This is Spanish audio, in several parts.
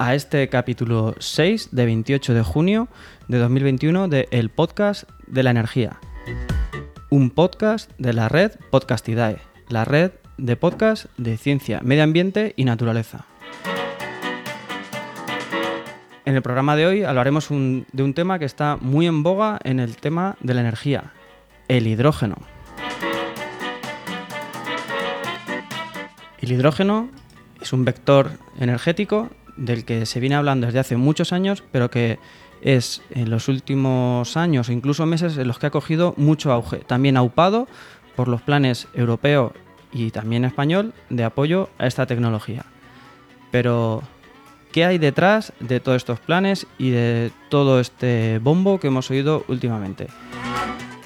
a este capítulo 6 de 28 de junio de 2021 de El Podcast de la Energía. Un podcast de la red Podcastidae, la red de podcast de ciencia, medio ambiente y naturaleza. En el programa de hoy hablaremos de un tema que está muy en boga en el tema de la energía, el hidrógeno. El hidrógeno es un vector energético del que se viene hablando desde hace muchos años, pero que es en los últimos años o incluso meses en los que ha cogido mucho auge, también aupado por los planes europeo y también español de apoyo a esta tecnología. Pero, ¿qué hay detrás de todos estos planes y de todo este bombo que hemos oído últimamente?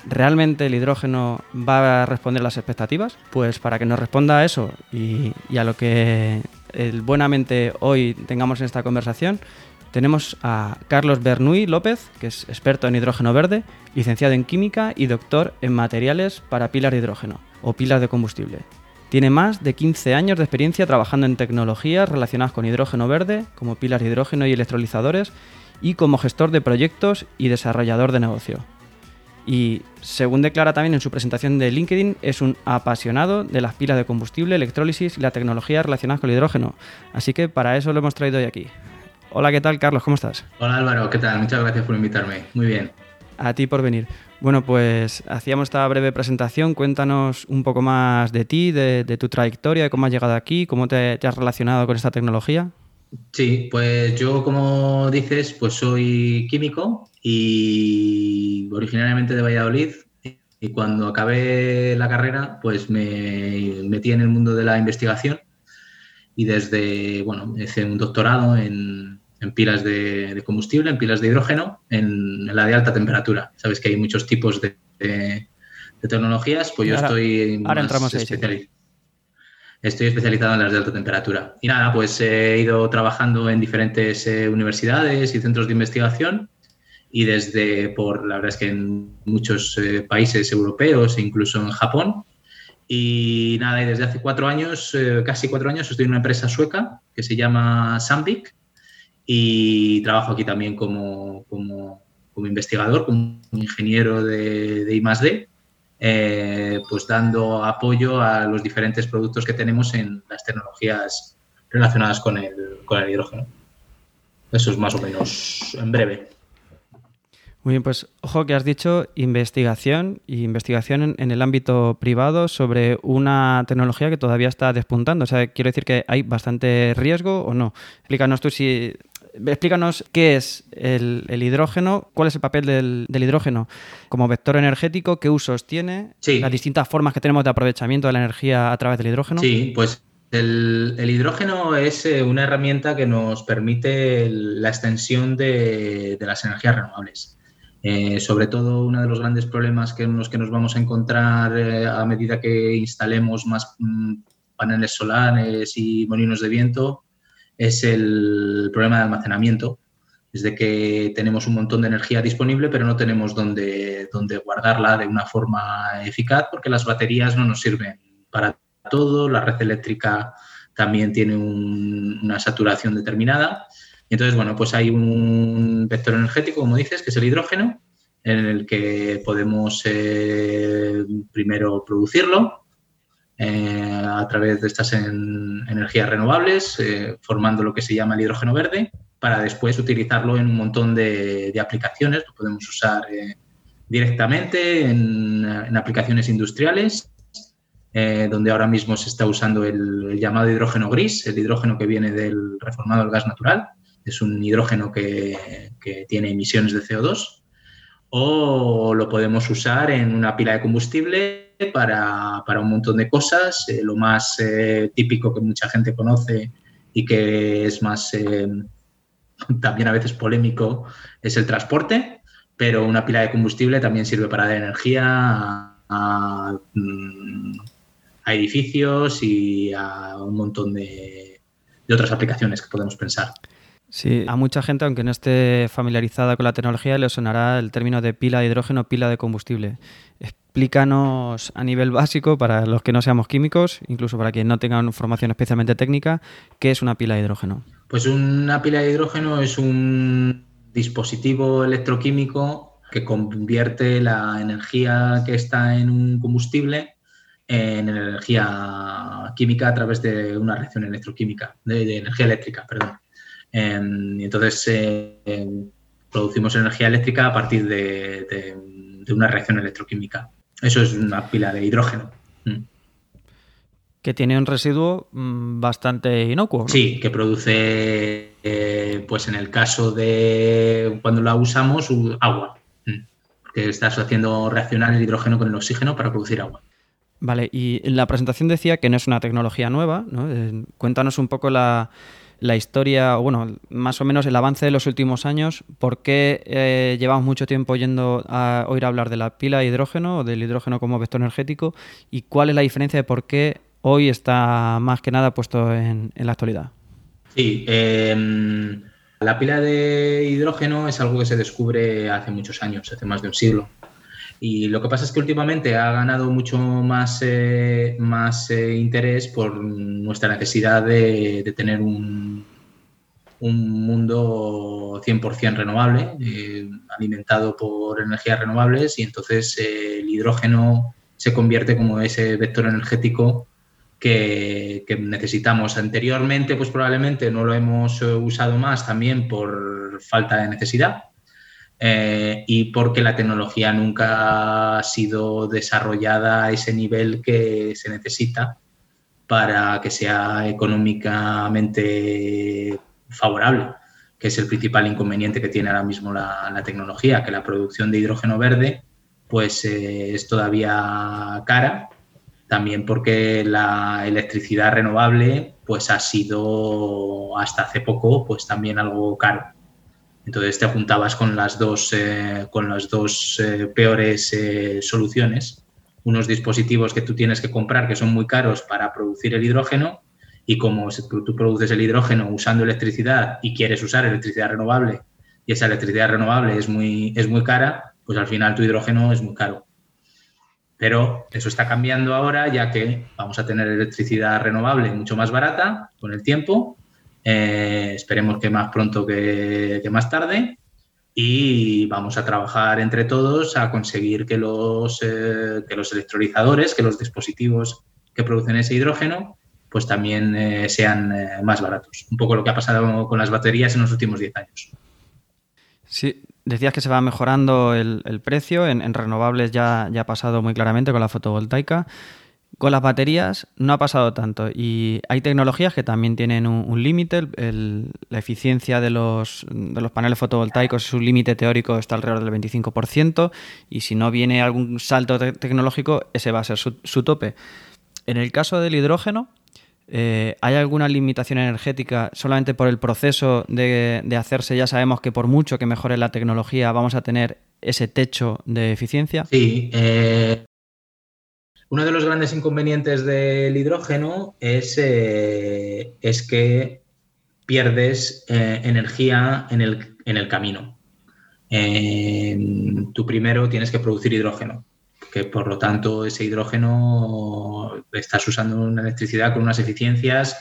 ¿Realmente el hidrógeno va a responder las expectativas? Pues para que nos responda a eso y a lo que buenamente hoy tengamos en esta conversación, tenemos a Carlos Bernuy López, que es experto en hidrógeno verde, licenciado en química y doctor en materiales para pilas de hidrógeno o pilas de combustible. Tiene más de 15 años de experiencia trabajando en tecnologías relacionadas con hidrógeno verde, como pilas de hidrógeno y electrolizadores, y como gestor de proyectos y desarrollador de negocio y según declara también en su presentación de LinkedIn, es un apasionado de las pilas de combustible, electrólisis y la tecnología relacionada con el hidrógeno. Así que para eso lo hemos traído hoy aquí. Hola, ¿qué tal, Carlos? ¿Cómo estás? Hola, Álvaro, ¿qué tal? Muchas gracias por invitarme. Muy bien. A ti por venir. Bueno, pues hacíamos esta breve presentación. Cuéntanos un poco más de ti, de, tu trayectoria, de cómo has llegado aquí, cómo te, te has relacionado con esta tecnología. Sí, pues yo, como dices, pues soy químico y originariamente de Valladolid. Y cuando acabé la carrera, pues me metí en el mundo de la investigación y desde, bueno, hice un doctorado en, pilas de, combustible, en pilas de hidrógeno, en, la de alta temperatura. Sabes que hay muchos tipos de, tecnologías, pues yo estoy ahora entramos Estoy especializado en las de alta temperatura. Y nada, pues he ido trabajando en diferentes eh, universidades y centros de investigación y desde, por la verdad es que en muchos eh, países europeos e incluso en Japón. Y nada, y desde hace cuatro años, eh, casi cuatro años, estoy en una empresa sueca que se llama Sandvik y trabajo aquí también como, como, como investigador, como ingeniero de, de I+.D., eh, pues dando apoyo a los diferentes productos que tenemos en las tecnologías relacionadas con el, con el hidrógeno. Eso es más o menos en breve. Muy bien, pues ojo que has dicho investigación y investigación en, el ámbito privado sobre una tecnología que todavía está despuntando. O sea, quiero decir que hay bastante riesgo o no. Explícanos tú si explícanos qué es el, hidrógeno, cuál es el papel del, hidrógeno como vector energético, qué usos tiene, las distintas formas que tenemos de aprovechamiento de la energía a través del hidrógeno. Sí, pues el, hidrógeno es eh, una herramienta que nos permite la extensión de, las energías renovables. Eh, sobre todo, uno de los grandes problemas que, los que nos vamos a encontrar eh, a medida que instalemos más mm, paneles solares y molinos de viento es el problema de almacenamiento. Es de que tenemos un montón de energía disponible, pero no tenemos dónde, dónde guardarla de una forma eficaz porque las baterías no nos sirven para todo, la red eléctrica también tiene una saturación determinada. Entonces, bueno, pues hay un vector energético, como dices, que es el hidrógeno, en el que podemos eh, primero producirlo, eh, a través de estas energías renovables, eh, formando lo que se llama el hidrógeno verde, para después utilizarlo en un montón de, aplicaciones. Lo podemos usar eh, directamente en, aplicaciones industriales, donde ahora mismo se está usando el, llamado hidrógeno gris, el hidrógeno que viene del reformado del gas natural. Es un hidrógeno que, que tiene emisiones de CO2 o lo podemos usar en una pila de combustible para, un montón de cosas. Eh, lo más eh, típico que mucha gente conoce y que es más eh, también a veces polémico es el transporte. pero una pila de combustible también sirve para dar energía a, mm, edificios y a un montón de, otras aplicaciones que podemos pensar. Sí, a mucha gente, aunque no esté familiarizada con la tecnología, le sonará el término de pila de hidrógeno, pila de combustible. Explícanos a nivel básico, para los que no seamos químicos, incluso para quienes no tengan formación especialmente técnica, ¿qué es una pila de hidrógeno? Pues una pila de hidrógeno es un dispositivo electroquímico que convierte la energía que está en un combustible en energía química a través de una reacción electroquímica, de, energía eléctrica, perdón. Em, entonces eh, producimos energía eléctrica a partir de, una reacción electroquímica. Eso es una pila de hidrógeno. Mm. Que tiene un residuo mm, bastante inocuo. Sí, que produce, eh, pues en el caso de cuando la usamos, agua. Mm. Que estás haciendo reaccionar el hidrógeno con el oxígeno para producir agua. Vale, y en la presentación decía que no es una tecnología nueva. ¿no? Eh, cuéntanos un poco la, historia, o bueno, más o menos el avance de los últimos años. ¿Por qué eh, llevamos mucho tiempo yendo a oír hablar de la pila de hidrógeno o del hidrógeno como vector energético? ¿Y cuál es la diferencia de por qué hoy está más que nada puesto en, la actualidad? Sí, em, la pila de hidrógeno es algo que se descubre hace muchos años, hace más de un siglo. Y lo que pasa es que últimamente ha ganado mucho más, eh, más eh, interés por nuestra necesidad de, tener un, un, mundo 100% renovable, eh, alimentado por energías renovables, y entonces el hidrógeno se convierte como ese vector energético que, que, necesitamos. Anteriormente, pues probablemente no lo hemos usado más también por falta de necesidad eh, y porque la tecnología nunca ha sido desarrollada a ese nivel que se necesita para que sea económicamente favorable, que es el principal inconveniente que tiene ahora mismo la, tecnología, que la producción de hidrógeno verde pues eh, es todavía cara, también porque la electricidad renovable pues ha sido hasta hace poco pues también algo caro. Entonces te juntabas con las dos, eh, con las dos eh, peores eh, soluciones. Unos dispositivos que tú tienes que comprar que son muy caros para producir el hidrógeno y como tú produces el hidrógeno usando electricidad y quieres usar electricidad renovable y esa electricidad renovable es muy, es muy cara, pues al final tu hidrógeno es muy caro. Pero eso está cambiando ahora ya que vamos a tener electricidad renovable mucho más barata con el tiempo eh, esperemos que más pronto que, más tarde. Y vamos a trabajar entre todos a conseguir que los, eh, que los electrolizadores, que los dispositivos que producen ese hidrógeno, pues también eh, sean más baratos. Un poco lo que ha pasado con las baterías en los últimos 10 años. Sí, decías que se va mejorando el, precio. En, renovables ya, ya ha pasado muy claramente con la fotovoltaica. Con las baterías no ha pasado tanto y hay tecnologías que también tienen un, límite. La eficiencia de los, de los paneles fotovoltaicos es un límite teórico, está alrededor del 25% y si no viene algún salto tecnológico, ese va a ser su, tope. En el caso del hidrógeno, eh, ¿hay alguna limitación energética solamente por el proceso de, de hacerse? Ya sabemos que por mucho que mejore la tecnología vamos a tener ese techo de eficiencia. Sí, eh, uno de los grandes inconvenientes del hidrógeno es, eh, es que pierdes eh, energía en el, camino. tú primero tienes que producir hidrógeno, que por lo tanto ese hidrógeno estás usando una electricidad con unas eficiencias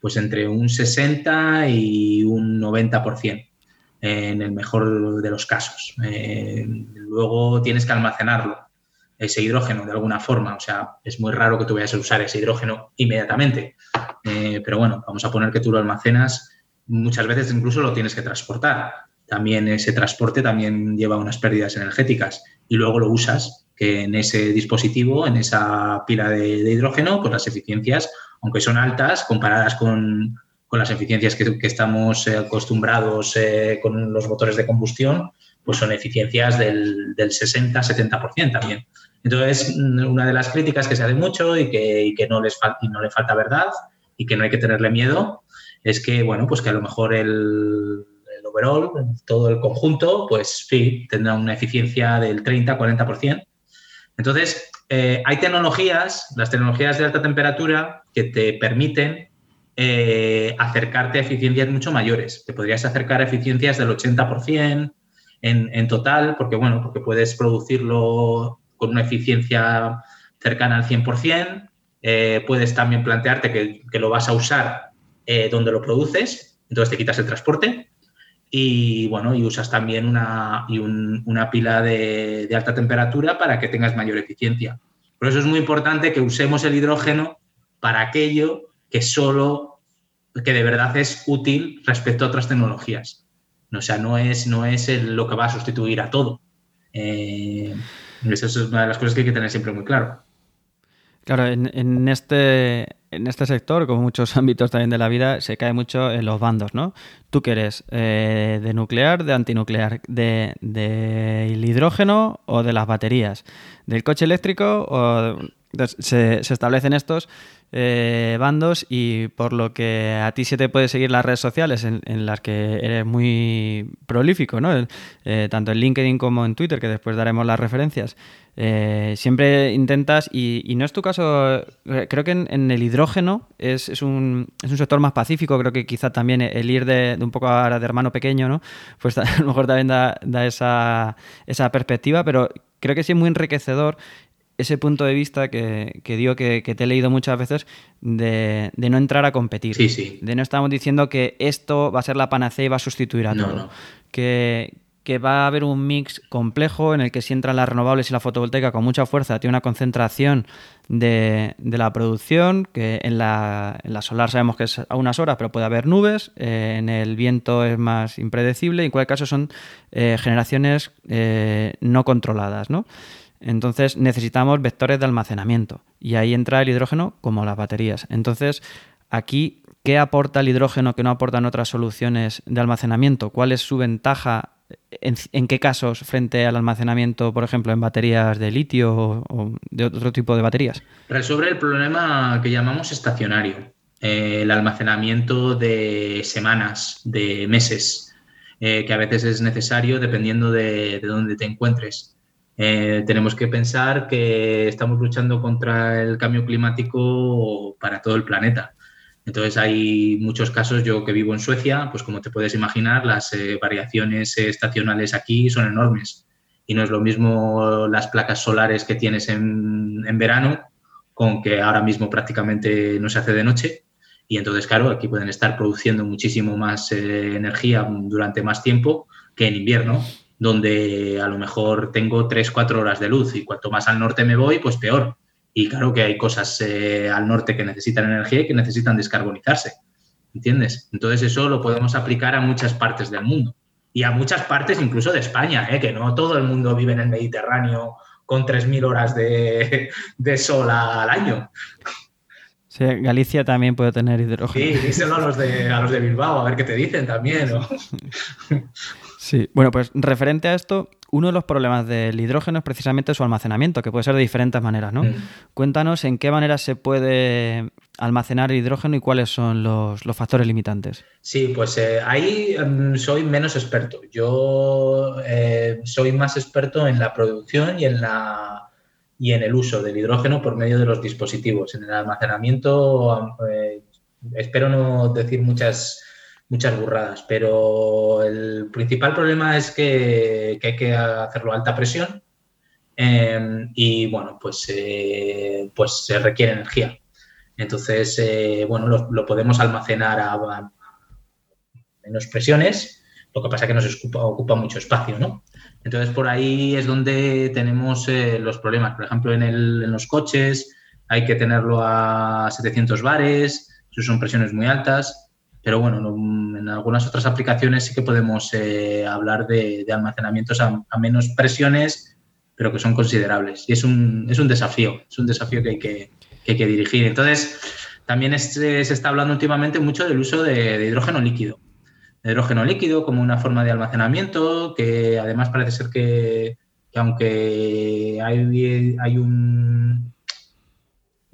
pues entre un 60 y un 90% en el mejor de los casos. Eh, luego tienes que almacenarlo ese hidrógeno de alguna forma. O sea, es muy raro que tú vayas a usar ese hidrógeno inmediatamente. Eh, pero bueno, vamos a poner que tú lo almacenas. Muchas veces incluso lo tienes que transportar. También ese transporte también lleva unas pérdidas energéticas y luego lo usas que en ese dispositivo, en esa pila de, hidrógeno, pues las eficiencias, aunque son altas comparadas con, las eficiencias que, estamos eh, acostumbrados eh, con los motores de combustión, pues son eficiencias del, del 60-70% también. Entonces, una de las críticas que se hace mucho y que, no, les y no le falta verdad y que no hay que tenerle miedo es que, bueno, pues que a lo mejor el, overall, todo el conjunto, pues sí, tendrá una eficiencia del 30-40%. Entonces, eh, hay tecnologías, las tecnologías de alta temperatura, que te permiten eh, acercarte a eficiencias mucho mayores. Te podrías acercar a eficiencias del 80% en, en total, porque bueno, porque puedes producirlo con una eficiencia cercana al 100%. Eh, puedes también plantearte que, lo vas a usar eh, donde lo produces, entonces te quitas el transporte y bueno, y usas también una, y una pila de, alta temperatura para que tengas mayor eficiencia. Por eso es muy importante que usemos el hidrógeno para aquello que solo, que de verdad es útil respecto a otras tecnologías. O sea, no es, no es lo que va a sustituir a todo. Eh, esa es una de las cosas que hay que tener siempre muy claro. Claro, en, este, en este sector, como muchos ámbitos también de la vida, se cae mucho en los bandos, ¿no? ¿Tú qué eres? Eh, ¿De nuclear, de antinuclear? ¿De, ¿Del hidrógeno o de las baterías? ¿Del coche eléctrico? O... se, se establecen estos eh, bandos y por lo que a ti se te puede seguir las redes sociales en, las que eres muy prolífico, ¿no? Eh, tanto en LinkedIn como en Twitter, que después daremos las referencias. Eh, siempre intentas, y, no es tu caso, creo que en, el hidrógeno es, es, un, es, un, sector más pacífico, creo que quizá también el ir de, un poco de hermano pequeño, ¿no? Pues a lo mejor también da, da esa, esa perspectiva, pero creo que sí es muy enriquecedor ese punto de vista que, que digo que, te he leído muchas veces de, no entrar a competir. Sí, sí. De no estamos diciendo que esto va a ser la panacea y va a sustituir a todo. Que, va a haber un mix complejo en el que si entran las renovables y la fotovoltaica con mucha fuerza, tiene una concentración de, la producción, que en la, en la, solar sabemos que es a unas horas, pero puede haber nubes, eh, en el viento es más impredecible, y en cualquier caso son eh, generaciones eh, no controladas, ¿no? Entonces necesitamos vectores de almacenamiento y ahí entra el hidrógeno como las baterías. Entonces, aquí, ¿qué aporta el hidrógeno que no aportan otras soluciones de almacenamiento? ¿Cuál es su ventaja? ¿En, qué casos frente al almacenamiento, por ejemplo, en baterías de litio o, de otro tipo de baterías? Resuelve el problema que llamamos estacionario, eh, el almacenamiento de semanas, de meses, eh, que a veces es necesario dependiendo de, de dónde te encuentres. Eh, tenemos que pensar que estamos luchando contra el cambio climático para todo el planeta. Entonces hay muchos casos, yo que vivo en Suecia, pues como te puedes imaginar, las eh, variaciones estacionales aquí son enormes. Y no es lo mismo las placas solares que tienes en, en verano, con que ahora mismo prácticamente no se hace de noche. Y entonces, claro, aquí pueden estar produciendo muchísimo más eh, energía durante más tiempo que en invierno donde a lo mejor tengo 3, 4 horas de luz y cuanto más al norte me voy, pues peor. Y claro que hay cosas eh, al norte que necesitan energía y que necesitan descarbonizarse. ¿Entiendes? Entonces eso lo podemos aplicar a muchas partes del mundo y a muchas partes incluso de España, ¿eh? que no todo el mundo vive en el Mediterráneo con 3.000 horas de, sol al año. Sí, Galicia también puede tener hidrógeno. Sí, díselo a los de, a los de Bilbao, a ver qué te dicen también. ¿no? Sí, bueno, pues referente a esto, uno de los problemas del hidrógeno es precisamente su almacenamiento, que puede ser de diferentes maneras, ¿no? Mm. Cuéntanos en qué manera se puede almacenar hidrógeno y cuáles son los, factores limitantes. Sí, pues eh, ahí mm, soy menos experto. Yo eh, soy más experto en la producción y en la y en el uso del hidrógeno por medio de los dispositivos. En el almacenamiento, eh, espero no decir muchas muchas burradas, pero el principal problema es que, hay que hacerlo a alta presión em, y bueno, pues, eh, pues se requiere energía. Entonces, eh, bueno, lo, podemos almacenar a, menos presiones, lo que pasa es que nos ocupa, ocupa mucho espacio, ¿no? Entonces, por ahí es donde tenemos eh, los problemas. Por ejemplo, en, en, los coches hay que tenerlo a 700 bares, eso son presiones muy altas. Pero bueno, en algunas otras aplicaciones sí que podemos eh, hablar de, almacenamientos a, menos presiones, pero que son considerables. Y es un, es un desafío, es un desafío que hay que, que, dirigir. Entonces, también se está hablando últimamente mucho del uso de, hidrógeno líquido. Hidrógeno líquido como una forma de almacenamiento, que además parece ser que, que aunque hay, hay un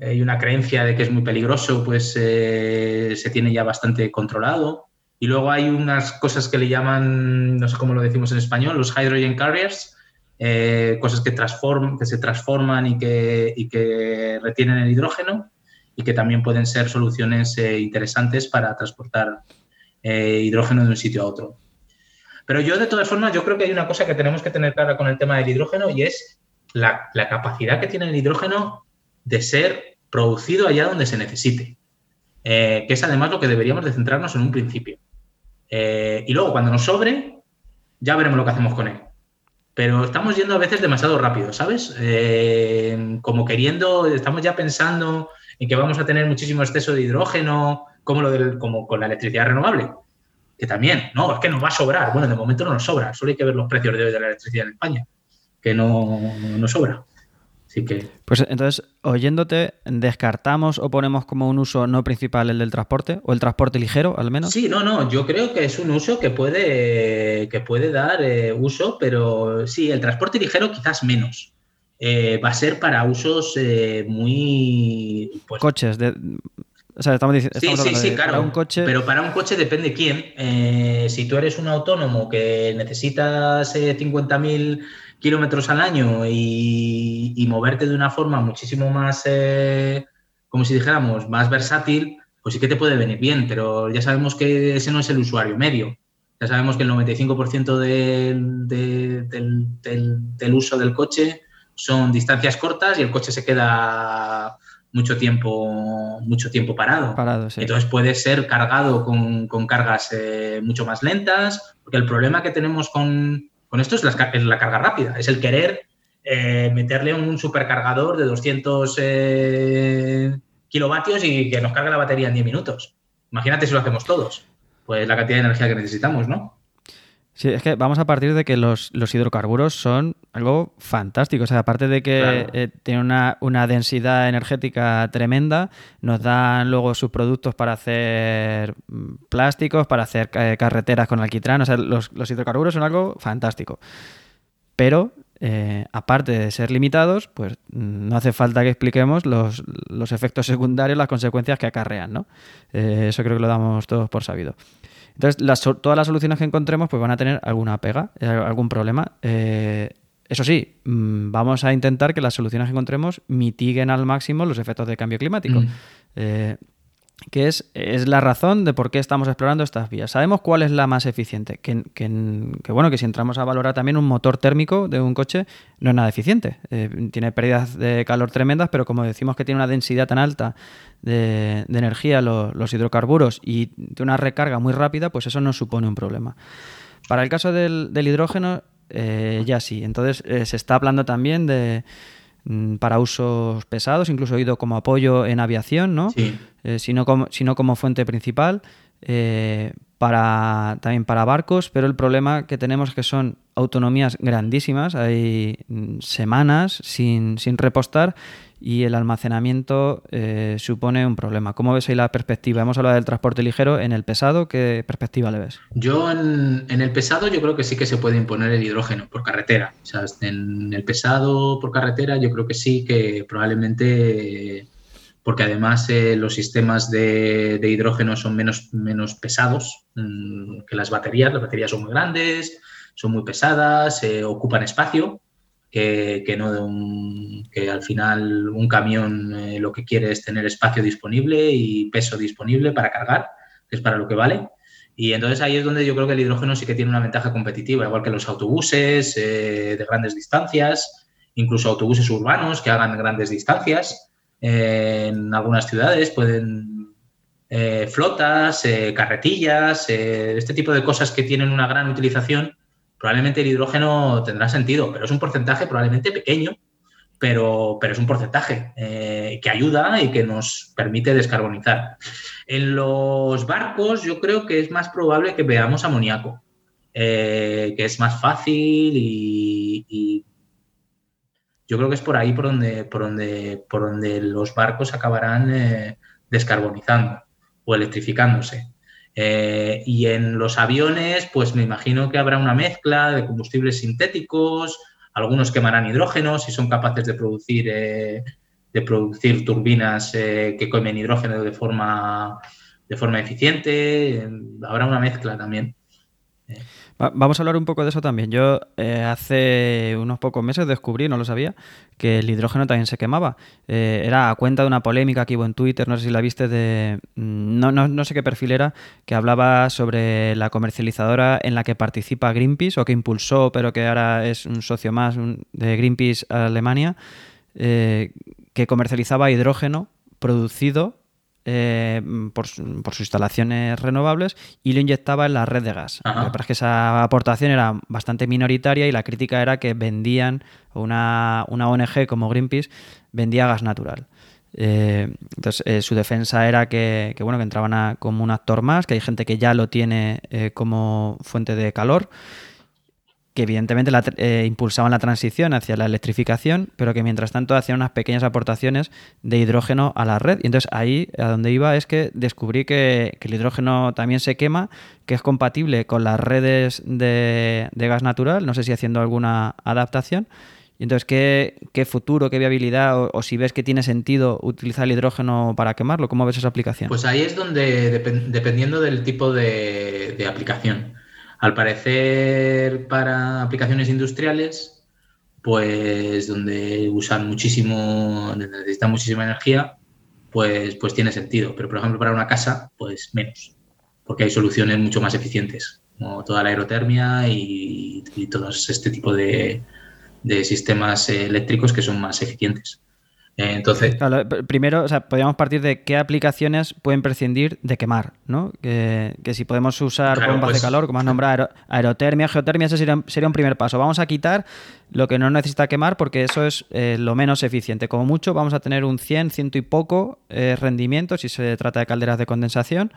hay una creencia de que es muy peligroso, pues eh, se tiene ya bastante controlado Y luego hay unas cosas que le llaman, no sé cómo lo decimos en español, los hydrogen carriers, eh, cosas que, transform, que se transforman y que, y que, retienen el hidrógeno y que también pueden ser soluciones eh, interesantes para transportar hidrógeno de un sitio a otro. Pero yo, de todas formas, yo creo que hay una cosa que tenemos que tener clara con el tema del hidrógeno y es la, la capacidad que tiene el hidrógeno de ser producido allá donde se necesite. que es además lo que deberíamos de centrarnos en un principio. y luego, cuando nos sobre, ya veremos lo que hacemos con él pero estamos yendo a veces demasiado rápido, ¿sabes? Eh, como queriendo, estamos ya pensando en que vamos a tener muchísimo exceso de hidrógeno, como, lo del, como con la electricidad renovable, que también, no, es que nos va a sobrar. Bueno, de momento no nos sobra, solo hay que ver los precios de, de la electricidad en España, que no, no sobra que... Pues entonces, oyéndote, ¿descartamos o ponemos como un uso no principal el del transporte? ¿O el transporte ligero, al menos? Sí, no, no, yo creo que es un uso que puede, que puede dar eh, uso, pero sí, el transporte ligero quizás menos. Eh, va a ser para usos eh, muy... Pues, Coches, de... O sea, estamos diciendo, sí, sí, sí, claro. Para un coche... Pero para un coche depende quién. si tú eres un autónomo que necesitas 50.000 kilómetros al año y, moverte de una forma muchísimo más, eh, como si dijéramos, más versátil, pues sí que te puede venir bien, pero ya sabemos que ese no es el usuario medio. Ya sabemos que el 95% del, del, uso del coche son distancias cortas y el coche se queda mucho tiempo, mucho tiempo parado. parado Entonces puede ser cargado con, cargas eh, mucho más lentas, porque el problema que tenemos con, con esto es la, carga rápida, es el querer eh, meterle un supercargador de 200 eh, kilovatios y que nos cargue la batería en 10 minutos. Imagínate si lo hacemos todos, pues la cantidad de energía que necesitamos, ¿no? Sí, es que vamos a partir de que los, hidrocarburos son algo fantástico. O sea, aparte de que eh, tienen una, densidad energética tremenda, nos dan luego sus productos para hacer mm, plásticos, para hacer eh, carreteras con alquitrán. O sea, los, hidrocarburos son algo fantástico. Pero, eh, aparte de ser limitados, pues mm, no hace falta que expliquemos los, efectos secundarios, las consecuencias que acarrean, ¿no? eso creo que lo damos todos por sabido. Entonces, todas las soluciones que encontremos pues van a tener alguna pega, eh, algún problema. Eh, eso sí, mm, vamos a intentar que las soluciones que encontremos mitiguen al máximo los efectos del cambio climático. Mm. Eh, que es, es, la razón de por qué estamos explorando estas vías. Sabemos cuál es la más eficiente, que, bueno, que si entramos a valorar también un motor térmico de un coche no es nada eficiente. Eh, tiene pérdidas de calor tremendas, pero como decimos que tiene una densidad tan alta de, energía los hidrocarburos y de una recarga muy rápida, pues eso no supone un problema. Para el caso del, hidrógeno, eh, ya sí. Entonces eh, se está hablando también de Mm, para usos pesados, incluso ido como apoyo en aviación, ¿no? Sí. Eh, sino, como, sino como fuente principal. Eh, para, también para barcos, pero el problema que tenemos es que son autonomías grandísimas, hay mm, semanas sin, sin repostar y el almacenamiento eh, supone un problema. ¿Cómo ves ahí la perspectiva? Hemos hablado del transporte ligero, en el pesado, ¿qué perspectiva le ves? Yo en, el pesado yo creo que sí que se puede imponer el hidrógeno por carretera. O sea, en el pesado por carretera yo creo que sí que probablemente, porque además eh, los sistemas de, hidrógeno son menos, menos pesados mm, que las baterías. Las baterías son muy grandes, son muy pesadas, eh, ocupan espacio que, no de un, que al final un camión eh, lo que quiere es tener espacio disponible y peso disponible para cargar, que es para lo que vale. Y entonces ahí es donde yo creo que el hidrógeno sí que tiene una ventaja competitiva, igual que los autobuses de grandes distancias, incluso autobuses urbanos que hagan grandes distancias. Eh, en algunas ciudades pueden flotas, carretillas, este tipo de cosas que tienen una gran utilización probablemente el hidrógeno tendrá sentido, pero es un porcentaje probablemente pequeño, pero, pero es un porcentaje eh, que ayuda y que nos permite descarbonizar. En los barcos yo creo que es más probable que veamos amoníaco, eh, que es más fácil y, yo creo que es por ahí por donde, por donde, por donde los barcos acabarán eh, descarbonizando o electrificándose. Eh, y en los aviones, pues me imagino que habrá una mezcla de combustibles sintéticos, algunos quemarán hidrógeno si son capaces de producir, eh, de producir turbinas que comen hidrógeno de forma de forma eficiente, habrá una mezcla también. Vamos a hablar un poco de eso también. Yo eh, hace unos pocos meses descubrí, no lo sabía, que el hidrógeno también se quemaba. Eh, era a cuenta de una polémica que hubo en Twitter, no sé si la viste, de mm, no, no, no sé qué perfil era, que hablaba sobre la comercializadora en la que participa Greenpeace o que impulsó, pero que ahora es un socio más de Greenpeace Alemania, eh, que comercializaba hidrógeno producido eh, por, sus instalaciones renovables y lo inyectaba en la red de gas. Lo que es que esa aportación era bastante minoritaria y la crítica era que vendían, una, una ONG como Greenpeace vendía gas natural. Eh, entonces, eh, su defensa era que, bueno, que entraban como un actor más, que hay gente que ya lo tiene como fuente de calor que evidentemente eh, impulsaban la transición hacia la electrificación, pero que mientras tanto hacían unas pequeñas aportaciones de hidrógeno a la red. Y entonces ahí a donde iba es que descubrí que, el hidrógeno también se quema, que es compatible con las redes de, gas natural, no sé si haciendo alguna adaptación. Y entonces, ¿qué, futuro, qué viabilidad o, si ves que tiene sentido utilizar el hidrógeno para quemarlo? ¿Cómo ves esa aplicación? Pues ahí es donde, dependiendo del tipo de aplicación. Al parecer, para aplicaciones industriales, pues donde usan muchísimo, necesitan muchísima energía, pues, pues tiene sentido. Pero, por ejemplo, para una casa, pues menos, porque hay soluciones mucho más eficientes, como toda la aerotermia y, y todo este tipo de sistemas eléctricos que son más eficientes. Entonces. primero, o sea, podríamos partir de qué aplicaciones pueden prescindir de quemar, ¿no? Que, si podemos usar bombas de pues, calor, como has nombrado, aerotermia, geotermia, ese sería, un primer paso. Vamos a quitar lo que no necesita quemar porque eso es eh, lo menos eficiente. Como mucho, vamos a tener un 100, ciento y poco eh, rendimiento si se trata de calderas de condensación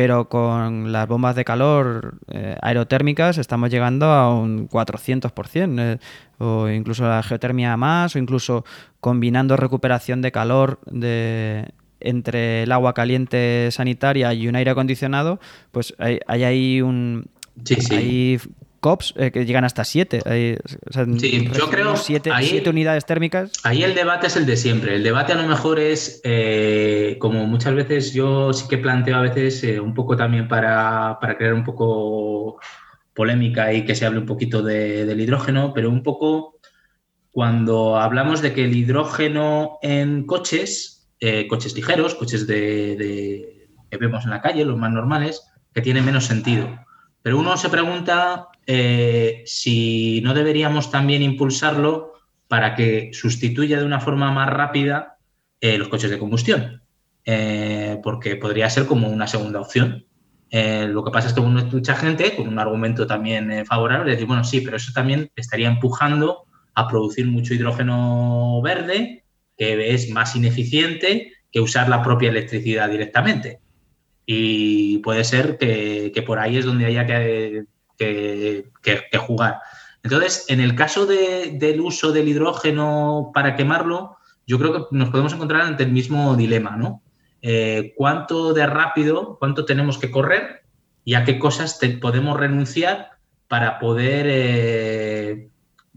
pero con las bombas de calor eh, aerotérmicas estamos llegando a un 400%, eh, o incluso la geotermia más, o incluso combinando recuperación de calor de, entre el agua caliente sanitaria y un aire acondicionado, pues hay, hay ahí un... Sí, sí. COPs eh, que llegan hasta 7. sí, yo creo 7 unidades térmicas. Ahí el debate es el de siempre. El debate a lo mejor es, eh, como muchas veces yo sí que planteo a veces, eh, un poco también para, crear un poco polémica y que se hable un poquito del hidrógeno, pero un poco cuando hablamos de que el hidrógeno en coches, coches ligeros, coches de, que vemos en la calle, los más normales, que tienen menos sentido. Pero uno se pregunta eh, si no deberíamos también impulsarlo para que sustituya de una forma más rápida eh, los coches de combustión, eh, porque podría ser como una segunda opción. lo que pasa es que escucha gente con un argumento también favorable, de decir, bueno, sí, pero eso también estaría empujando a producir mucho hidrógeno verde, que es más ineficiente que usar la propia electricidad directamente. Y puede ser que, que por ahí es donde haya que que, jugar. Entonces, en el caso del uso del hidrógeno para quemarlo, yo creo que nos podemos encontrar ante el mismo dilema, ¿no? Eh, ¿Cuánto de rápido, cuánto tenemos que correr y a qué cosas podemos renunciar para poder, eh,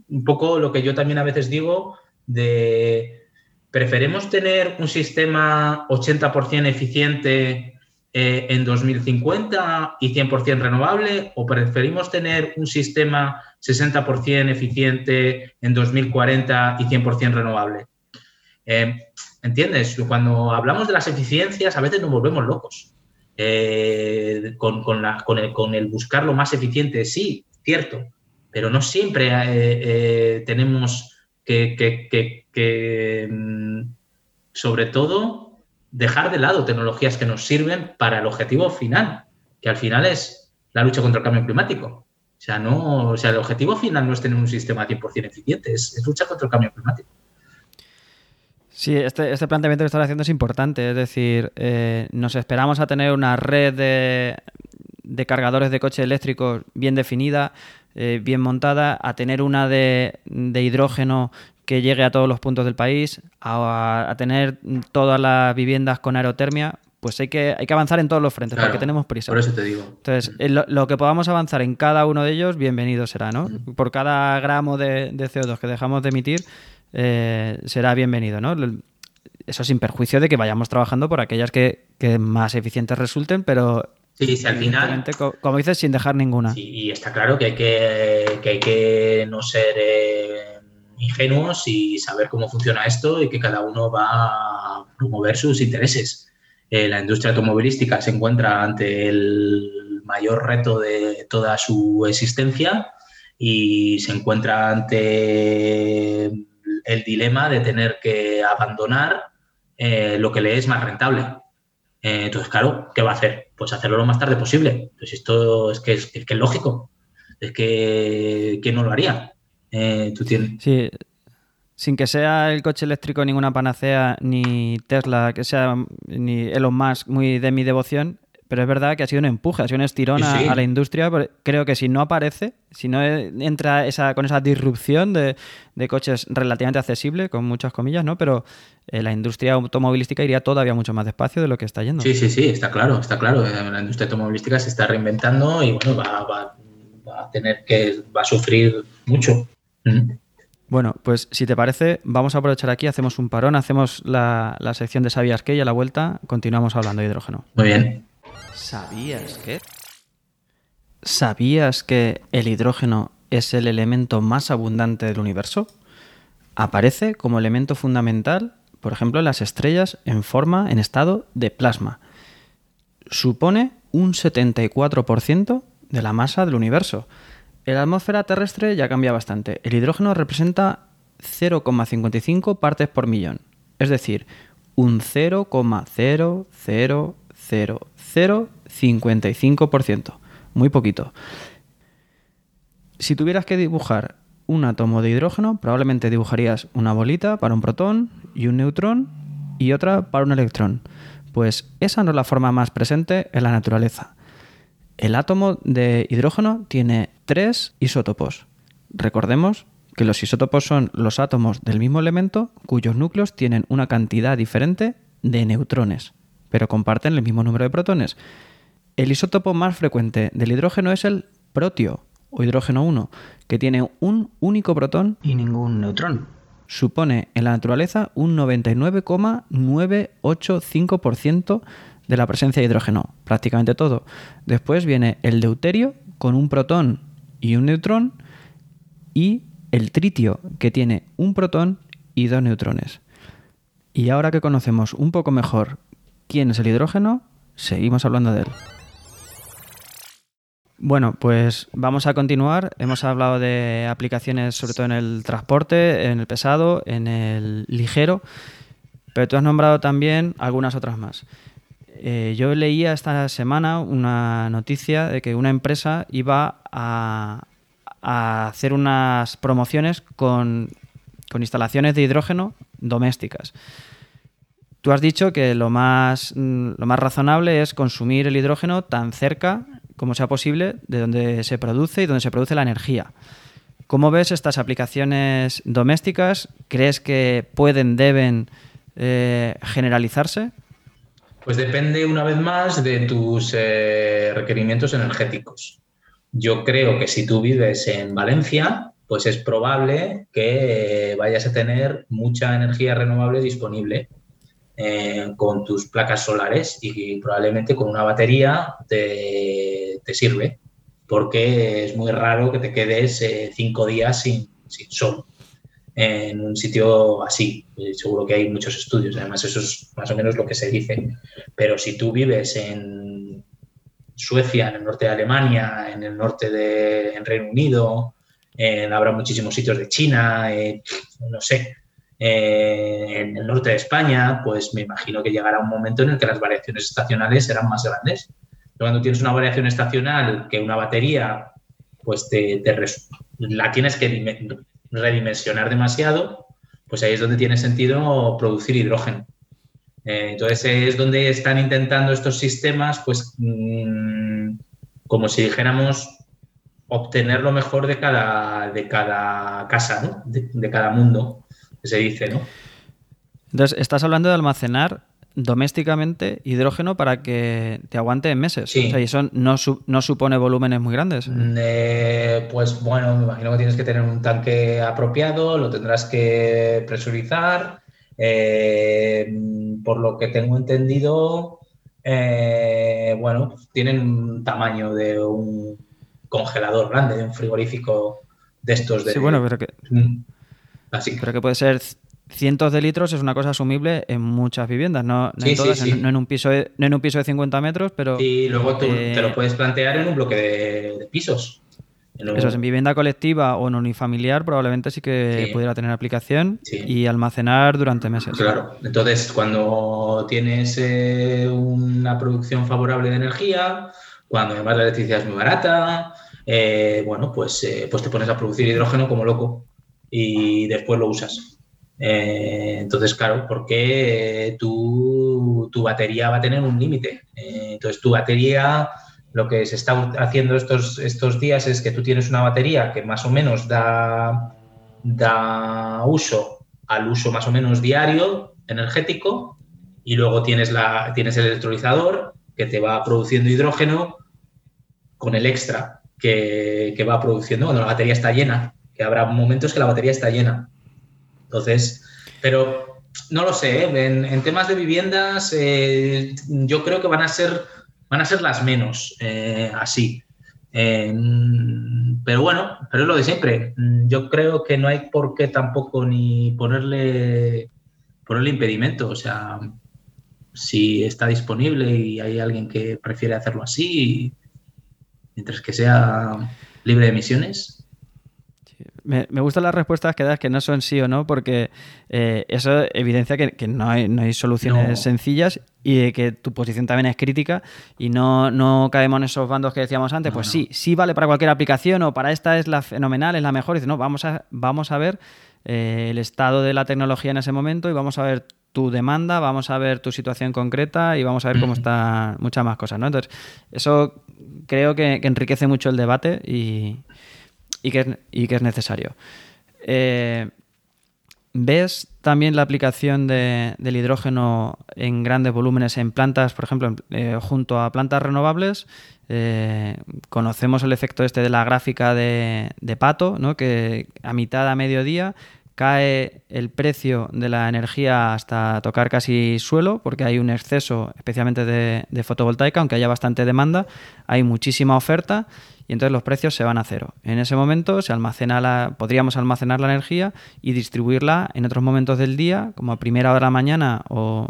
un poco lo que yo también a veces digo, de, ¿preferemos tener un sistema 80% eficiente eh, en 2050 y 100% renovable o preferimos tener un sistema 60% eficiente en 2040 y 100% renovable? Eh, ¿Entiendes? Cuando hablamos de las eficiencias a veces nos volvemos locos. Eh, con, el, buscar lo más eficiente, sí, cierto, pero no siempre tenemos que, mm, sobre todo, dejar de lado tecnologías que nos sirven para el objetivo final, que al final es la lucha contra el cambio climático. O sea, no, o sea, el objetivo final no es tener un sistema 100% eficiente, es, lucha contra el cambio climático. Sí, este, este, planteamiento que estás haciendo es importante. Es decir, eh, nos esperamos a tener una red de, de cargadores de coches eléctricos bien definida, eh, bien montada, a tener una de, de, hidrógeno que llegue a todos los puntos del país, a, tener todas las viviendas con aerotermia, pues hay que, hay que avanzar en todos los frentes, porque tenemos prisa. Por eso te digo. Entonces, lo, que podamos avanzar en cada uno de ellos, bienvenido será, ¿no? Por cada gramo de, CO2 que dejamos de emitir, eh, será bienvenido, ¿no? eso sin perjuicio de que vayamos trabajando por aquellas que, más eficientes resulten, pero Sí, sí, al final. Como dices, sin dejar ninguna. Sí, y está claro que hay que, hay que no ser eh, ingenuos y saber cómo funciona esto y que cada uno va a promover sus intereses. Eh, la industria automovilística se encuentra ante el mayor reto de toda su existencia y se encuentra ante el dilema de tener que abandonar eh, lo que le es más rentable. Eh, entonces, claro, ¿qué va a hacer? Pues hacerlo lo más tarde posible. Pues esto es que es, que es lógico. Es que ¿quién no lo haría? Eh, tú tienes... Sí, sin que sea el coche eléctrico ninguna panacea, ni Tesla, que sea ni Elon Musk muy de mi devoción, pero es verdad que ha sido un empuje, ha sido un estirón a, la industria. Creo que si no aparece, si no entra esa, con esa disrupción de, coches relativamente accesibles, con muchas comillas, ¿no? Pero eh, la industria automovilística iría todavía mucho más despacio de lo que está yendo. Sí, sí, sí, está claro, está claro. Eh, la industria automovilística se está reinventando y bueno, va, a tener que, va a sufrir mucho. Bueno, pues si te parece, vamos a aprovechar aquí, hacemos un parón, hacemos la, la sección de Sabías que y a la vuelta continuamos hablando de hidrógeno. Muy bien. ¿Sabías que? ¿Sabías que el hidrógeno es el elemento más abundante del universo? Aparece como elemento fundamental, por ejemplo, en las estrellas en forma, en estado de plasma. Supone un 74% de la masa del universo. En la atmósfera terrestre ya cambia bastante. El hidrógeno representa 0,55 partes por millón, es decir, un 0,000 0,55%. Muy poquito. Si tuvieras que dibujar un átomo de hidrógeno, probablemente dibujarías una bolita para un protón y un neutrón y otra para un electrón. Pues esa no es la forma más presente en la naturaleza. El átomo de hidrógeno tiene tres isótopos. Recordemos que los isótopos son los átomos del mismo elemento cuyos núcleos tienen una cantidad diferente de neutrones pero comparten el mismo número de protones. El isótopo más frecuente del hidrógeno es el protio o hidrógeno 1, que tiene un único protón y ningún neutrón. Supone en la naturaleza un 99,985% de la presencia de hidrógeno, prácticamente todo. Después viene el deuterio con un protón y un neutrón y el tritio que tiene un protón y dos neutrones. Y ahora que conocemos un poco mejor quién es el hidrógeno, seguimos hablando de él. Bueno, pues vamos a continuar. Hemos hablado de aplicaciones sobre todo en el transporte, en el pesado, en el ligero, pero tú has nombrado también algunas otras más. Eh, yo leía esta semana una noticia de que una empresa iba a, hacer unas promociones con instalaciones de hidrógeno domésticas. Tú has dicho que lo más, mm, lo más razonable es consumir el hidrógeno tan cerca como sea posible de donde se produce y donde se produce la energía. ¿Cómo ves estas aplicaciones domésticas? ¿Crees que pueden, deben eh, generalizarse? Pues depende una vez más de tus eh, requerimientos energéticos. Yo creo que si tú vives en Valencia, pues es probable que vayas a tener mucha energía renovable disponible eh, con tus placas solares y probablemente con una batería te, sirve, porque es muy raro que te quedes eh, cinco días sin, sol en un sitio así. Eh, seguro que hay muchos estudios, además eso es más o menos lo que se dice. Pero si tú vives en Suecia, en el norte de Alemania, en el norte de Reino Unido, habrá muchísimos sitios de China, no sé, eh, en el norte de España, pues me imagino que llegará un momento en el que las variaciones estacionales serán más grandes. Cuando tienes una variación estacional que una batería, pues te, la tienes que redimensionar demasiado, pues ahí es donde tiene sentido producir hidrógeno. Eh, entonces es donde están intentando estos sistemas, pues mm, como si dijéramos, obtener lo mejor de cada, de cada casa, de cada mundo se dice, ¿no? Entonces, estás hablando de almacenar domésticamente hidrógeno para que te aguante en meses. Sí. y eso no, no, supone volúmenes muy grandes. Mm, eh, pues bueno, me imagino que tienes que tener un tanque apropiado, lo tendrás que presurizar, Eh, por lo que tengo entendido, eh, bueno, tienen un tamaño de un congelador grande, de un frigorífico de estos de... Sí, bueno, pero que... Mm, así. Pero que puede ser cientos de litros es una cosa asumible en muchas viviendas, no, en todas, No, en un piso de, no en un piso de 50 metros, pero... Y luego tú te lo eh, puedes plantear en un bloque de, pisos. Eso es, en vivienda colectiva o en unifamiliar probablemente sí que pudiera tener aplicación y almacenar durante meses. Claro, entonces cuando tienes eh, una producción favorable de energía, cuando además la electricidad es muy barata, eh, bueno, pues, pues te pones a producir hidrógeno como loco y después lo usas. Eh, entonces, claro, porque tu, tu, batería va a tener un límite. Eh, entonces, tu batería, lo que se está haciendo estos, estos días es que tú tienes una batería que más o menos da, da uso al uso más o menos diario energético y luego tienes, la, tienes el electrolizador que te va produciendo hidrógeno con el extra que, que va produciendo cuando la batería está llena, que habrá momentos que la batería está llena. Entonces, pero no lo sé, ¿eh? en, temas de viviendas eh, yo creo que van a ser, van a ser las menos eh, así. pero bueno, pero es lo de siempre. Yo creo que no hay por qué tampoco ni ponerle, ponerle impedimento. O sea, si está disponible y hay alguien que prefiere hacerlo así, mientras que sea libre de emisiones, me, me, gustan las respuestas que das que no son sí o no, porque eh, eso evidencia que, no, hay, no, hay, soluciones sencillas y que tu posición también es crítica y no, no, caemos en esos bandos que decíamos antes. pues sí, sí vale para cualquier aplicación o para esta es la fenomenal, es la mejor. Y dice, no, vamos a, vamos a ver eh, el estado de la tecnología en ese momento y vamos a ver tu demanda, vamos a ver tu situación concreta y vamos a ver cómo están muchas más cosas. ¿no? Entonces, eso creo que enriquece mucho el debate y, y que y que es necesario. Eh, ¿Ves también la aplicación de, del hidrógeno en grandes volúmenes en plantas, por ejemplo, eh, junto a plantas renovables? Eh, conocemos el efecto este de la gráfica de, de Pato, ¿no? que a mitad a mediodía cae el precio de la energía hasta tocar casi suelo, porque hay un exceso, especialmente de, fotovoltaica, aunque haya bastante demanda, hay muchísima oferta y entonces los precios se van a cero. En ese momento se almacena la, podríamos almacenar la energía y distribuirla en otros momentos del día, como a primera hora de la mañana o,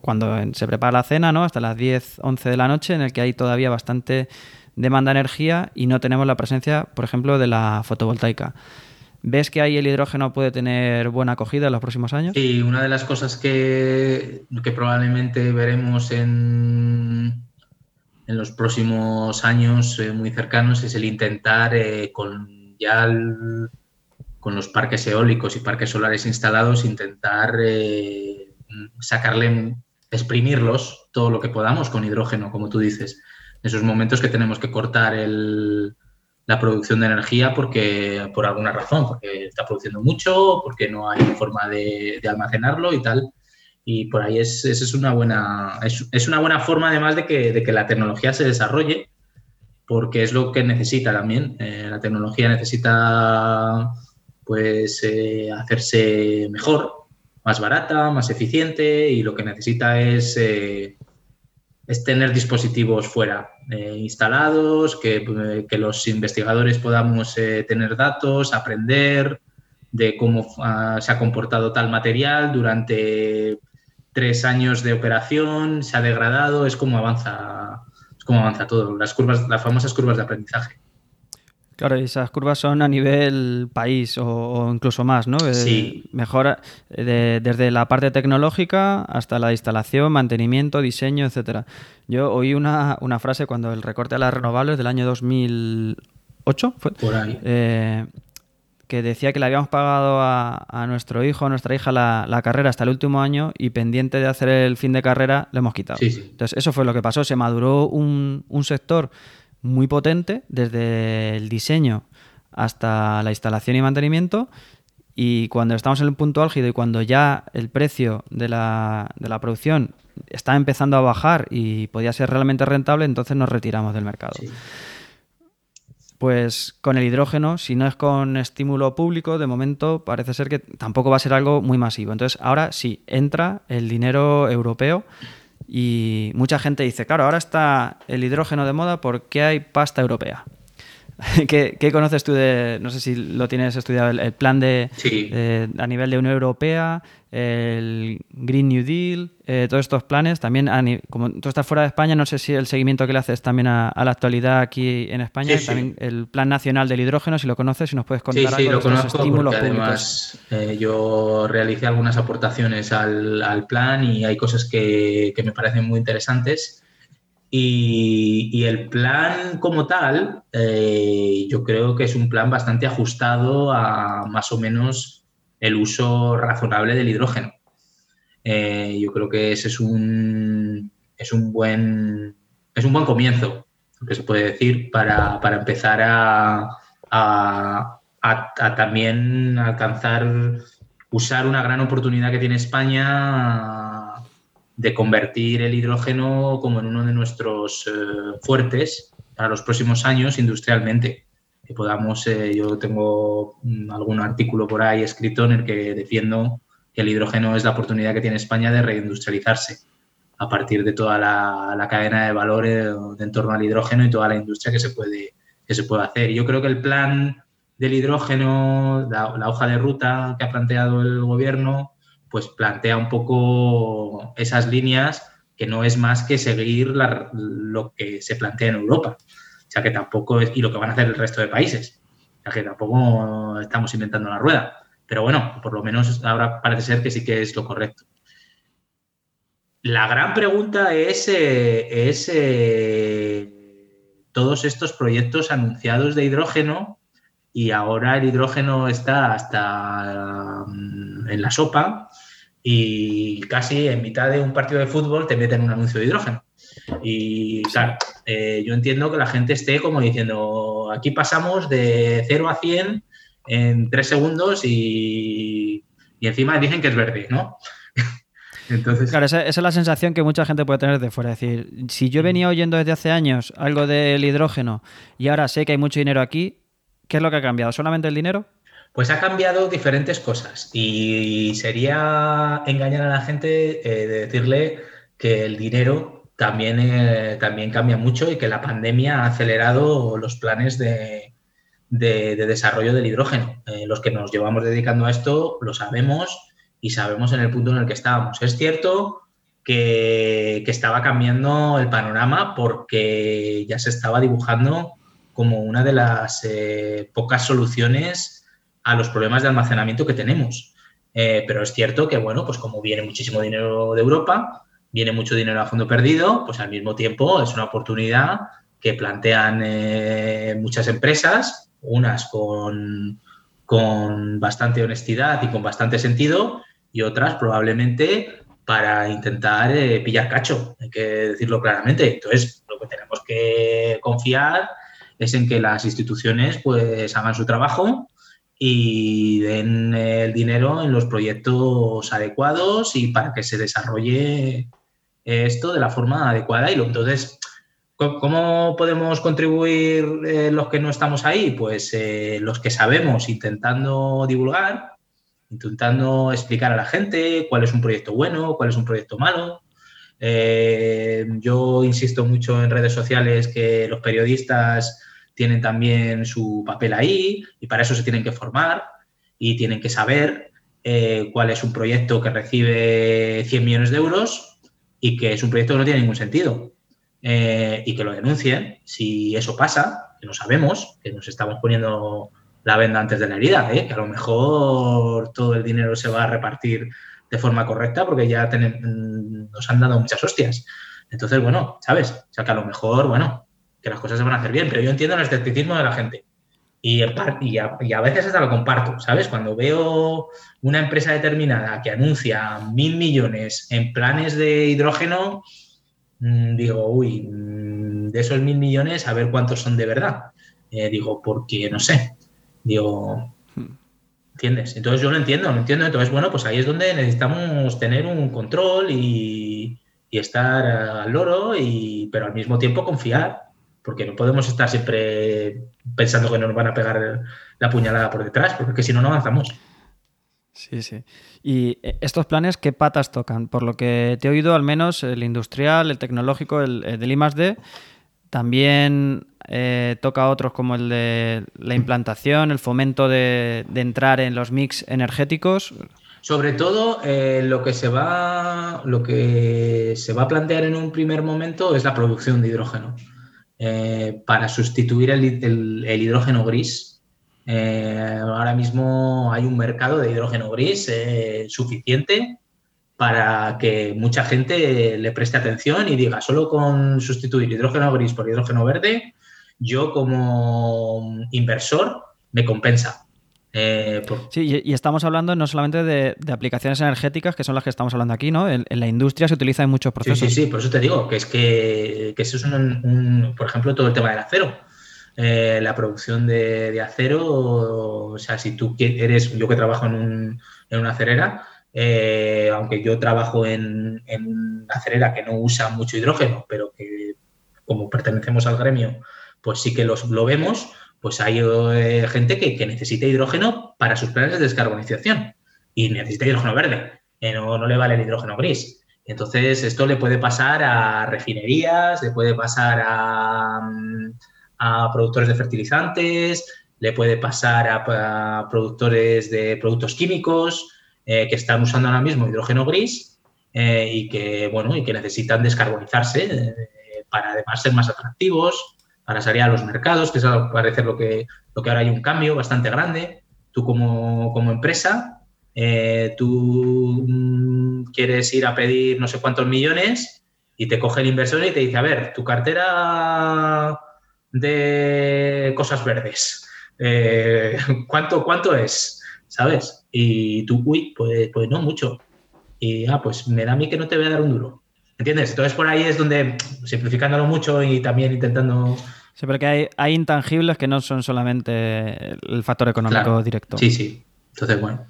cuando se prepara la cena, ¿no? hasta las 10, 11 de la noche, en el que hay todavía bastante demanda de energía y no tenemos la presencia, por ejemplo, de la fotovoltaica. ¿Ves que ahí el hidrógeno puede tener buena acogida en los próximos años? Sí, una de las cosas que, probablemente veremos en, en los próximos años eh, muy cercanos es el intentar eh, con ya con los parques eólicos y parques solares instalados intentar eh, sacarle exprimirlos todo lo que podamos con hidrógeno como tú dices esos momentos que tenemos que cortar la producción de energía porque por alguna razón porque está produciendo mucho porque no hay forma de almacenarlo y tal y por ahí es, es, una, buena, es, una buena forma además de que, de que, la tecnología se desarrolle, porque es lo que necesita también. Eh, la tecnología necesita pues eh, hacerse mejor, más barata, más eficiente y lo que necesita es, eh, es tener dispositivos fuera instalados, que, que, los investigadores podamos tener datos, aprender de cómo ah, se ha comportado tal material durante tres años de operación, se ha degradado, es como avanza, es como avanza todo, las curvas, las famosas curvas de aprendizaje. Claro, y esas curvas son a nivel país o, incluso más, ¿no? Eh, sí. Mejora desde la parte tecnológica hasta la instalación, mantenimiento, diseño, etcétera. Yo oí una, frase cuando el recorte a las renovables del año 2008 fue. Por ahí. Eh, que decía que le habíamos pagado a, nuestro hijo o nuestra hija la, carrera hasta el último año y pendiente de hacer el fin de carrera le hemos quitado. Entonces, eso fue lo que pasó. Se maduró un, sector muy potente desde el diseño hasta la instalación y mantenimiento y cuando estamos en el punto álgido y cuando ya el precio de la, de la producción está empezando a bajar y podía ser realmente rentable, entonces nos retiramos del mercado. pues con el hidrógeno, si no es con estímulo público, de momento parece ser que tampoco va a ser algo muy masivo. Entonces, ahora sí, entra el dinero europeo y mucha gente dice, claro, ahora está el hidrógeno de moda porque hay pasta europea. ¿Qué, conoces tú de, no sé si lo tienes estudiado, el, plan de, a nivel de Unión Europea, el Green New Deal, eh, todos estos planes? También, como tú estás fuera de España, no sé si el seguimiento que le haces también a, la actualidad aquí en España, también el Plan Nacional del Hidrógeno, si lo conoces, si nos puedes contar algo de estos estímulos Además, eh, yo realicé algunas aportaciones al, plan y hay cosas que, que me parecen muy interesantes y, el plan como tal, eh, yo creo que es un plan bastante ajustado a más o menos el uso razonable del hidrógeno. Eh, yo creo que ese es un, es un, buen, es un buen comienzo, que se puede decir, para, empezar a, a también alcanzar, usar una gran oportunidad que tiene España de convertir el hidrógeno como en uno de nuestros eh, fuertes para los próximos años industrialmente. Que podamos, eh, yo tengo mm, algún artículo por ahí escrito en el que defiendo que el hidrógeno es la oportunidad que tiene España de reindustrializarse a partir de toda la, cadena de valores de en torno al hidrógeno y toda la industria que se puede, que se puede hacer. yo creo que el plan del hidrógeno, la hoja de ruta que ha planteado el gobierno, pues plantea un poco esas líneas que no es más que seguir lo que se plantea en Europa. O sea que tampoco es, y lo que van a hacer el resto de países. O sea que tampoco estamos inventando la rueda. Pero bueno, por lo menos ahora parece ser que sí que es lo correcto. La gran pregunta es, eh, es eh, todos estos proyectos anunciados de hidrógeno y ahora el hidrógeno está hasta mm, en la sopa y casi en mitad de un partido de fútbol te meten un anuncio de hidrógeno. Y claro, eh, yo entiendo que la gente esté como diciendo, aquí pasamos de 0 a 100 en 3 segundos y, encima dicen que es verde, ¿no? Entonces... Claro, esa, es la sensación que mucha gente puede tener de fuera. Es decir, si yo venía oyendo desde hace años algo del hidrógeno y ahora sé que hay mucho dinero aquí, ¿qué es lo que ha cambiado? ¿Solamente el dinero? Pues ha cambiado diferentes cosas y sería engañar a la gente eh, de decirle que el dinero también, eh, también cambia mucho y que la pandemia ha acelerado los planes de, desarrollo del hidrógeno. Eh, los que nos llevamos dedicando a esto lo sabemos y sabemos en el punto en el que estábamos. Es cierto que, que estaba cambiando el panorama porque ya se estaba dibujando como una de las pocas soluciones a los problemas de almacenamiento que tenemos. Eh, pero es cierto que, bueno, pues como viene muchísimo dinero de Europa, viene mucho dinero a fondo perdido, pues al mismo tiempo es una oportunidad que plantean eh, muchas empresas, unas con, con bastante honestidad y con bastante sentido, y otras probablemente para intentar eh, pillar cacho, hay que decirlo claramente. Entonces, lo que tenemos que confiar es en que las instituciones pues hagan su trabajo y den el dinero en los proyectos adecuados y para que se desarrolle esto de la forma adecuada. Y entonces, ¿cómo podemos contribuir eh, los que no estamos ahí? Pues eh, los que sabemos, intentando divulgar, intentando explicar a la gente cuál es un proyecto bueno, cuál es un proyecto malo. Eh, yo insisto mucho en redes sociales que los periodistas tienen también su papel ahí y para eso se tienen que formar y tienen que saber eh, cuál es un proyecto que recibe 100 millones de euros y que es un proyecto que no tiene ningún sentido eh, y que lo denuncien si eso pasa, que no sabemos, que nos estamos poniendo la venda antes de la herida, ¿eh? que a lo mejor todo el dinero se va a repartir de forma correcta porque ya nos han dado muchas hostias. Entonces, bueno, ¿sabes? O sea, que a lo mejor, bueno, que las cosas se van a hacer bien, pero yo entiendo el escepticismo de la gente. Y, y, a, veces hasta lo comparto, ¿sabes? Cuando veo una empresa determinada que anuncia mil millones en planes de hidrógeno, mm, digo, uy, mm, de esos mil millones, a ver cuántos son de verdad. Eh, digo, porque no sé. Digo, ¿entiendes? Entonces yo lo entiendo, lo entiendo. Entonces, bueno, pues ahí es donde necesitamos tener un control y, y estar al loro, y, pero al mismo tiempo confiar porque no podemos estar siempre pensando que nos van a pegar la puñalada por detrás, porque si no, no avanzamos. Sí, sí. ¿Y eh, estos planes qué patas tocan? Por lo que te he oído, al menos el industrial, el tecnológico, el, del I+.D., también eh, toca otros como el de la implantación, el fomento de, entrar en los mix energéticos. Sobre todo, eh, lo, que se va, lo que se va a plantear en un primer momento es la producción de hidrógeno. Para sustituir el hidrógeno gris, eh, ahora mismo hay un mercado de hidrógeno gris eh, suficiente para que mucha gente le preste atención y diga, solo con sustituir hidrógeno gris por hidrógeno verde, yo como inversor me compensa. Eh, sí, y estamos hablando no solamente de, aplicaciones energéticas, que son las que estamos hablando aquí, ¿no? En, la industria se utiliza en muchos procesos. Sí, sí, sí, por eso te digo que es que, eso es un, por ejemplo, todo el tema del acero. Eh, la producción de, acero, o sea, si tú eres, yo que trabajo en, una acerera, eh, aunque yo trabajo en, una acerera que no usa mucho hidrógeno, pero que como pertenecemos al gremio, pues sí que los, lo vemos, pues hay eh, gente que, necesita hidrógeno para sus planes de descarbonización y necesita hidrógeno verde, no, no le vale el hidrógeno gris. Entonces, esto le puede pasar a refinerías, le puede pasar a, mm, a productores de fertilizantes, le puede pasar a, productores de productos químicos eh, que están usando ahora mismo hidrógeno gris eh, y que bueno y que necesitan descarbonizarse eh, para además ser más atractivos, para salir a los mercados, que es parece lo que, lo que ahora hay un cambio bastante grande. Tú como, como empresa, tú mm, quieres ir a pedir no sé cuántos millones y te coge el inversor y te dice, a ver, tu cartera de cosas verdes. Eh, ¿cuánto, ¿Cuánto es? ¿Sabes? Y tú, uy, pues, pues no mucho. Y, ah, pues me da a mí que no te voy a dar un duro. ¿Entiendes? Entonces por ahí es donde, simplificándolo mucho y también intentando... Sí, porque hay, hay intangibles que no son solamente el factor económico directo. Sí, sí. Entonces, bueno.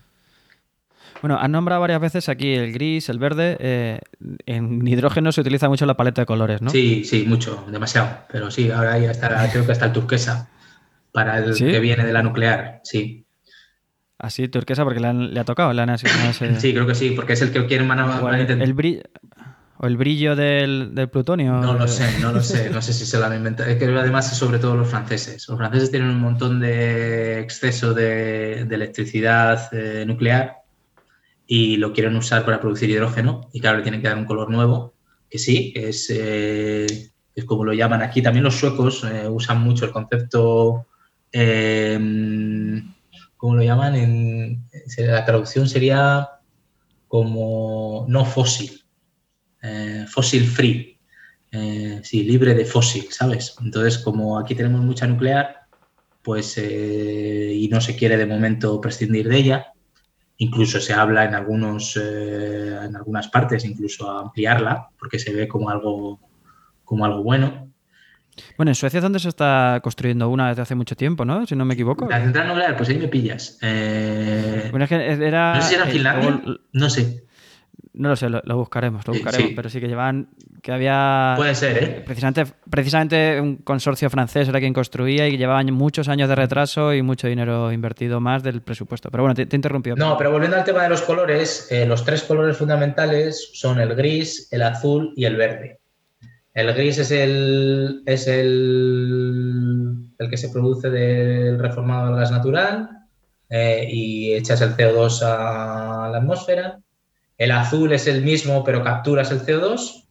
Bueno, han nombrado varias veces aquí el gris, el verde. Eh, en hidrógeno se utiliza mucho la paleta de colores, ¿no? Sí, sí, mucho, demasiado. Pero sí, ahora ya está, creo que está el turquesa para el que viene de la nuclear, sí. Así, turquesa, porque le, ha tocado, le han Sí, creo que sí, porque es el que quieren el brillo ¿O el brillo del, plutonio? No lo sé, no lo sé, no sé si se lo han inventado. Es que además sobre todo los franceses. Los franceses tienen un montón de exceso de, electricidad eh, nuclear y lo quieren usar para producir hidrógeno y claro, le tienen que dar un color nuevo, que sí, es, eh, es como lo llaman aquí. También los suecos eh, usan mucho el concepto, eh, ¿cómo lo llaman? En, la traducción sería como no fósil, eh, fósil free, sí, libre de fósil, ¿sabes? Entonces, como aquí tenemos mucha nuclear, pues, y no se quiere de momento prescindir de ella, Incluso se habla en, algunos, eh, en algunas partes, incluso a ampliarla, porque se ve como algo, como algo bueno. Bueno, en Suecia es donde se está construyendo una desde hace mucho tiempo, ¿no? Si no me equivoco. La central nuclear, pues ahí me pillas. Eh, bueno, es que era, no sé si era Finlandia, no sé. No lo sé, lo, buscaremos, lo buscaremos, pero sí que llevan, que había... Puede ser, ¿eh? Precisamente, precisamente un consorcio francés era quien construía y llevaban muchos años de retraso y mucho dinero invertido más del presupuesto. Pero bueno, te, te interrumpió. No, pero volviendo al tema de los colores, eh, los tres colores fundamentales son el gris, el azul y el verde. El gris es el, es el, el que se produce del reformado del gas natural eh, y echas el CO2 a la atmósfera. El azul es el mismo, pero capturas el CO2.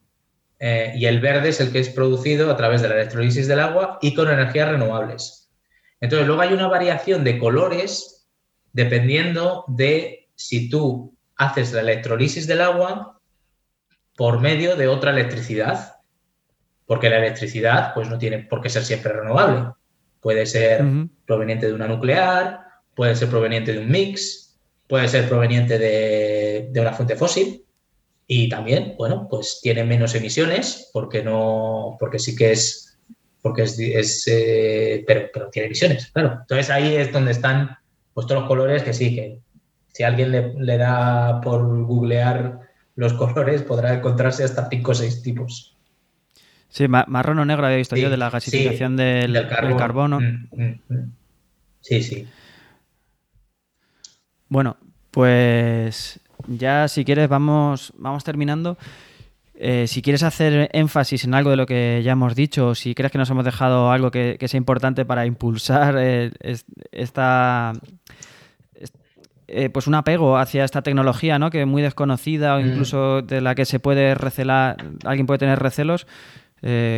Eh, y el verde es el que es producido a través de la electrolisis del agua y con energías renovables. Entonces, luego hay una variación de colores dependiendo de si tú haces la electrolisis del agua por medio de otra electricidad. Porque la electricidad pues, no tiene por qué ser siempre renovable. Puede ser proveniente de una nuclear, puede ser proveniente de un mix, puede ser proveniente de, una fuente fósil y también, bueno, pues tiene menos emisiones porque no, porque sí que es, porque es, eh, pero, pero, tiene emisiones, claro. Entonces ahí es donde están pues todos los colores que sí, que si alguien le, da por googlear los colores podrá encontrarse hasta cinco o seis tipos. Sí, marrón o negro había visto yo de la gasificación del, carbono. Mm, mm, mm. Sí, sí. Bueno, pues ya si quieres vamos, vamos terminando. Eh, si quieres hacer énfasis en algo de lo que ya hemos dicho, o si crees que nos hemos dejado algo que, sea importante para impulsar eh, esta, eh, pues un apego hacia esta tecnología, ¿no? Que es muy desconocida o mm. incluso de la que se puede recelar, alguien puede tener recelos.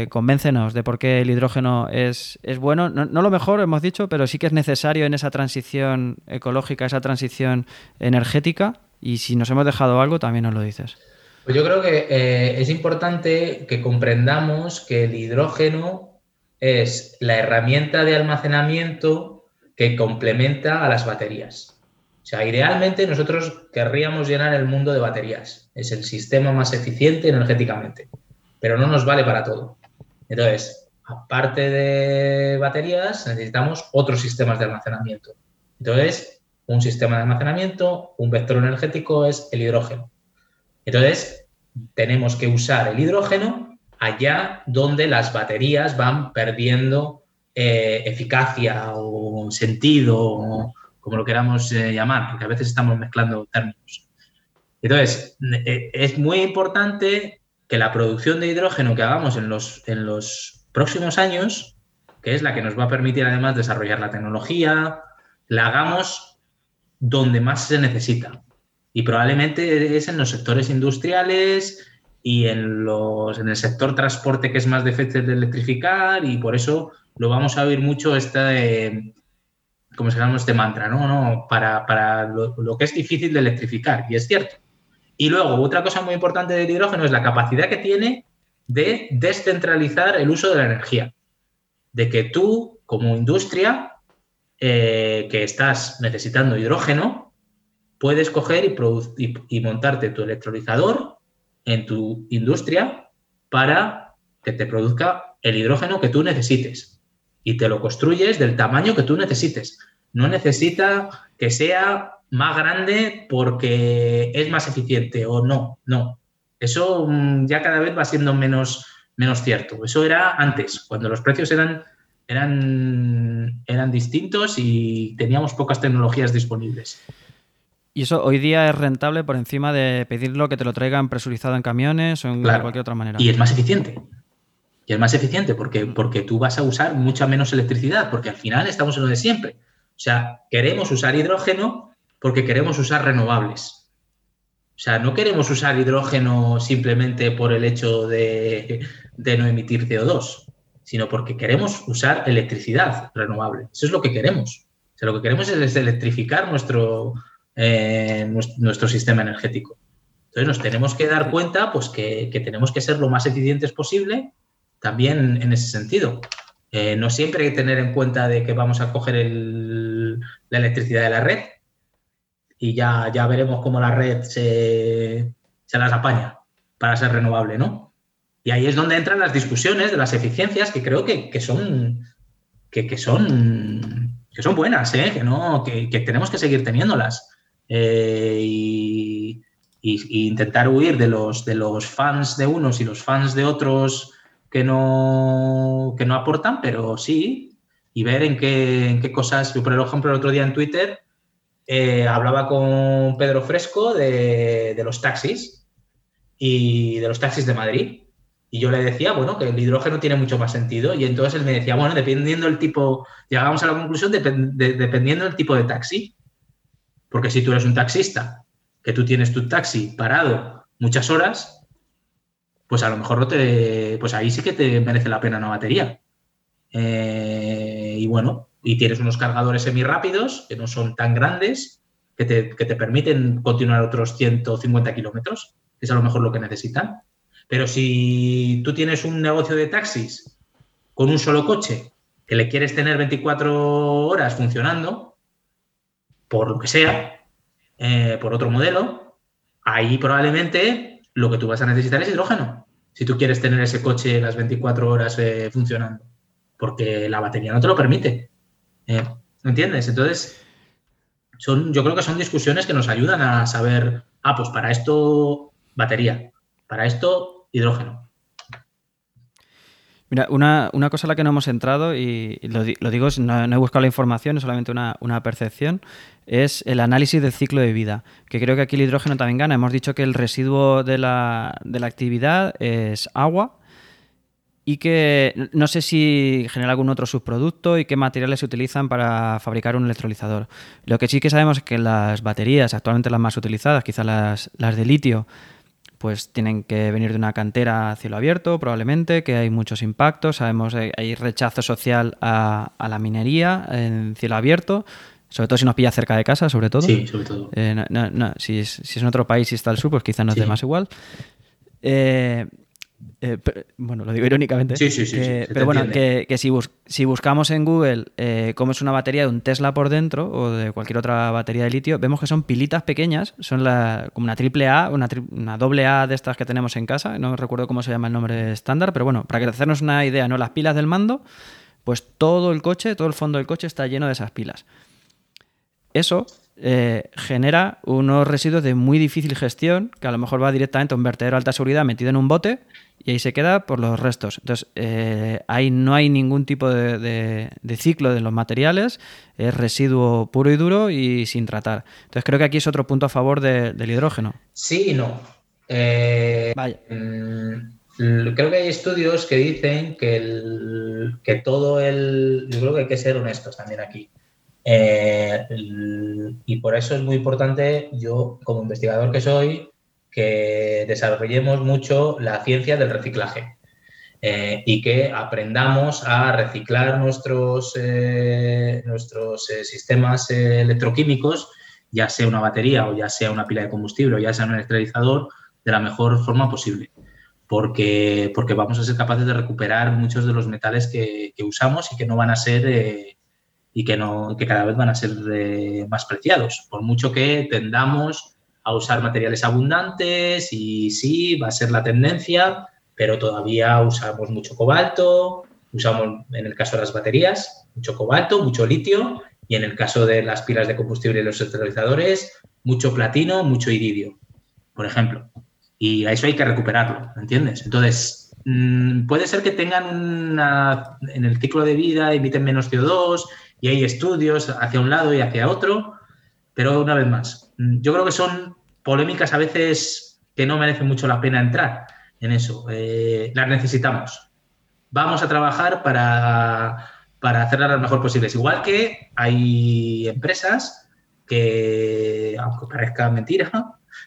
Convéncenos de por qué el hidrógeno es, es bueno. No, no, lo mejor, hemos dicho, pero sí que es necesario en esa transición ecológica, esa transición energética. Y si nos hemos dejado algo, también nos lo dices. Pues yo creo que eh, es importante que comprendamos que el hidrógeno es la herramienta de almacenamiento que complementa a las baterías. O sea, idealmente nosotros querríamos llenar el mundo de baterías. Es el sistema más eficiente energéticamente, pero no nos vale para todo. Entonces, aparte de baterías, necesitamos otros sistemas de almacenamiento. Entonces, un sistema de almacenamiento, un vector energético es el hidrógeno. Entonces, tenemos que usar el hidrógeno allá donde las baterías van perdiendo eh, eficacia o sentido, como lo queramos eh, llamar, porque a veces estamos mezclando términos. Entonces, eh, es muy importante que la producción de hidrógeno que hagamos en los, en los próximos años, que es la que nos va a permitir además desarrollar la tecnología, la hagamos donde más se necesita y probablemente es en los sectores industriales y en, los, en el sector transporte que es más difícil de electrificar y por eso lo vamos a oír mucho este, como se llama este mantra, ¿no? no para, para lo, lo, que es difícil de electrificar y es cierto. Y luego, otra cosa muy importante del hidrógeno es la capacidad que tiene de descentralizar el uso de la energía. De que tú, como industria, eh, que estás necesitando hidrógeno, puedes coger y, y, montarte tu electrolizador en tu industria para que te produzca el hidrógeno que tú necesites y te lo construyes del tamaño que tú necesites. No necesita que sea más grande porque es más eficiente o no, no. Eso mm, ya cada vez va siendo menos, menos cierto. Eso era antes, cuando los precios eran, eran, eran distintos y teníamos pocas tecnologías disponibles. Y eso hoy día es rentable por encima de pedirlo que te lo traigan presurizado en camiones o en cualquier otra manera. Y es más eficiente. Y es más eficiente porque, porque tú vas a usar mucha menos electricidad, porque al final estamos en lo de siempre. O sea, queremos usar hidrógeno porque queremos usar renovables. O sea, no queremos usar hidrógeno simplemente por el hecho de, no emitir CO2, sino porque queremos usar electricidad renovable. Eso es lo que queremos. O sea, lo que queremos es electrificar nuestro, eh, nuestro, sistema energético. Entonces nos tenemos que dar cuenta pues, que, tenemos que ser lo más eficientes posible también en ese sentido. Eh, no siempre hay que tener en cuenta de que vamos a coger la electricidad de la red y ya, ya veremos cómo la red se, las apaña para ser renovable, ¿no? Y ahí es donde entran las discusiones de las eficiencias que creo que, son, que, son, que son buenas, ¿eh? que, no, que, tenemos que seguir teniéndolas. Eh, y, intentar huir de los, de los fans de unos y los fans de otros que no, que no aportan, pero sí, y ver en qué, en qué cosas. Yo, por ejemplo, el otro día en Twitter eh, hablaba con Pedro Fresco de, los taxis y de los taxis de Madrid. Y yo le decía, bueno, que el hidrógeno tiene mucho más sentido. Y entonces él me decía, bueno, dependiendo del tipo, llegábamos a la conclusión, dependiendo del tipo de taxi. Porque si tú eres un taxista, que tú tienes tu taxi parado muchas horas, pues a lo mejor no te, pues ahí sí que te merece la pena una batería. Eh, y bueno, y tienes unos cargadores semi rápidos que no son tan grandes que te, que te permiten continuar otros 150 kilómetros, que es a lo mejor lo que necesitan. Pero si tú tienes un negocio de taxis con un solo coche que le quieres tener 24 horas funcionando, por lo que sea, eh, por otro modelo, ahí probablemente lo que tú vas a necesitar es hidrógeno. Si tú quieres tener ese coche las 24 horas eh, funcionando, porque la batería no te lo permite. Eh, ¿Me entiendes? Entonces, son, yo creo que son discusiones que nos ayudan a saber, ah, pues para esto batería, para esto hidrógeno. Mira, una, cosa a la que no hemos entrado, y lo, digo, no, he buscado la información, es solamente una, percepción, es el análisis del ciclo de vida, que creo que aquí el hidrógeno también gana. Hemos dicho que el residuo de la, de la actividad es agua y que no sé si genera algún otro subproducto y qué materiales se utilizan para fabricar un electrolizador. Lo que sí que sabemos es que las baterías, actualmente las más utilizadas, quizás las, las de litio, pues tienen que venir de una cantera a cielo abierto, probablemente, que hay muchos impactos. Sabemos que hay rechazo social a, la minería en cielo abierto, sobre todo si nos pilla cerca de casa, sobre todo. Sí, sobre todo. Eh, si, es, en otro país y está al sur, pues quizás no es de más igual. Eh, eh, bueno, lo digo irónicamente. Sí, sí, sí. pero bueno, que, si, buscamos en Google eh, cómo es una batería de un Tesla por dentro o de cualquier otra batería de litio, vemos que son pilitas pequeñas, son la, como una triple A, una, una doble A de estas que tenemos en casa. No recuerdo cómo se llama el nombre estándar, pero bueno, para que hacernos una idea, ¿no? Las pilas del mando, pues todo el coche, todo el fondo del coche está lleno de esas pilas. Eso eh, genera unos residuos de muy difícil gestión, que a lo mejor va directamente a un vertedero de alta seguridad metido en un bote y ahí se queda por los restos. Entonces, eh, ahí no hay ningún tipo de, ciclo de los materiales, es residuo puro y duro y sin tratar. Entonces, creo que aquí es otro punto a favor del hidrógeno. Sí y no. Eh, Vaya. Mm, creo que hay estudios que dicen que, que todo el... Yo creo que hay que ser honestos también aquí. Eh, y por eso es muy importante, yo como investigador que soy, que desarrollemos mucho la ciencia del reciclaje eh, y que aprendamos a reciclar nuestros, eh, nuestros sistemas electroquímicos, ya sea una batería o ya sea una pila de combustible o ya sea un electrolizador, de la mejor forma posible. Porque, porque vamos a ser capaces de recuperar muchos de los metales que, que usamos y que no van a ser y que, no, que cada vez van a ser eh, más preciados, por mucho que tendamos a usar materiales abundantes y sí, va a ser la tendencia, pero todavía usamos mucho cobalto, usamos en el caso de las baterías mucho cobalto, mucho litio y en el caso de las pilas de combustible y los centralizadores mucho platino, mucho iridio, por ejemplo. Y a eso hay que recuperarlo, ¿entiendes? Entonces, mm, puede ser que tengan una, en el ciclo de vida, emiten menos CO2 y hay estudios hacia un lado y hacia otro, pero una vez más, yo creo que son polémicas a veces que no merecen mucho la pena entrar en eso. Eh, las necesitamos. Vamos a trabajar para, para hacerlas lo mejor posibles. Igual que hay empresas que, aunque parezca mentira,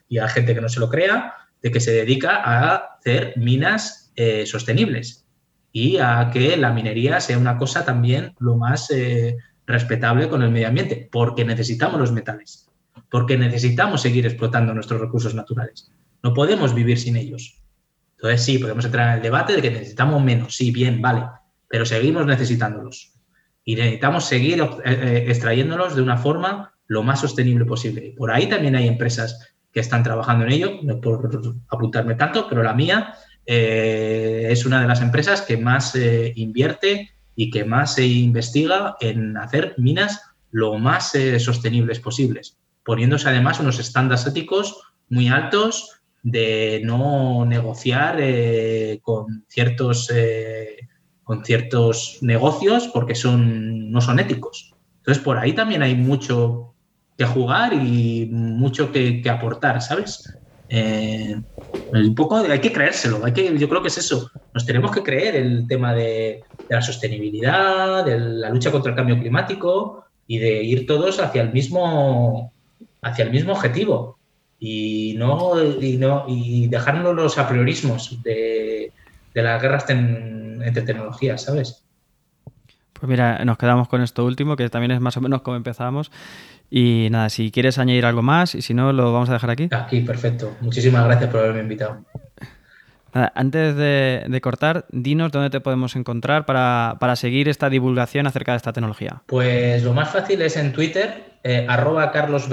y hay gente que no se lo crea, de que se dedica a hacer minas eh, sostenibles y a que la minería sea una cosa también lo más eh, respetable con el medio ambiente, porque necesitamos los metales, porque necesitamos seguir explotando nuestros recursos naturales. No podemos vivir sin ellos. Entonces sí, podemos entrar en el debate de que necesitamos menos, sí, bien, vale, pero seguimos necesitándolos. Y necesitamos seguir eh, eh, extrayéndolos de una forma lo más sostenible posible. Por ahí también hay empresas que están trabajando en ello, no por apuntarme tanto, pero la mía eh, es una de las empresas que más invierte y que más se investiga en hacer minas lo más sostenibles posibles, poniéndose además unos estándares éticos muy altos de no negociar con ciertos con ciertos negocios porque son no son éticos. Entonces por ahí también hay mucho que jugar y mucho que, que aportar, ¿sabes? Eh, un poco hay que creérselo, hay que, yo creo que es eso. Nos tenemos que creer el tema de, la sostenibilidad, de la lucha contra el cambio climático y de ir todos hacia el mismo, hacia el mismo objetivo y no, y no y dejarnos los apriorismos de, de las guerras entre tecnologías, ¿sabes? Pues mira, nos quedamos con esto último, que también es más o menos como empezábamos. Y nada, si quieres añadir algo más y si no, lo vamos a dejar aquí. Aquí, perfecto. Muchísimas gracias por haberme invitado. Antes de, cortar, dinos dónde te podemos encontrar para, seguir esta divulgación acerca de esta tecnología. Pues lo más fácil es en Twitter, eh, arroba Carlos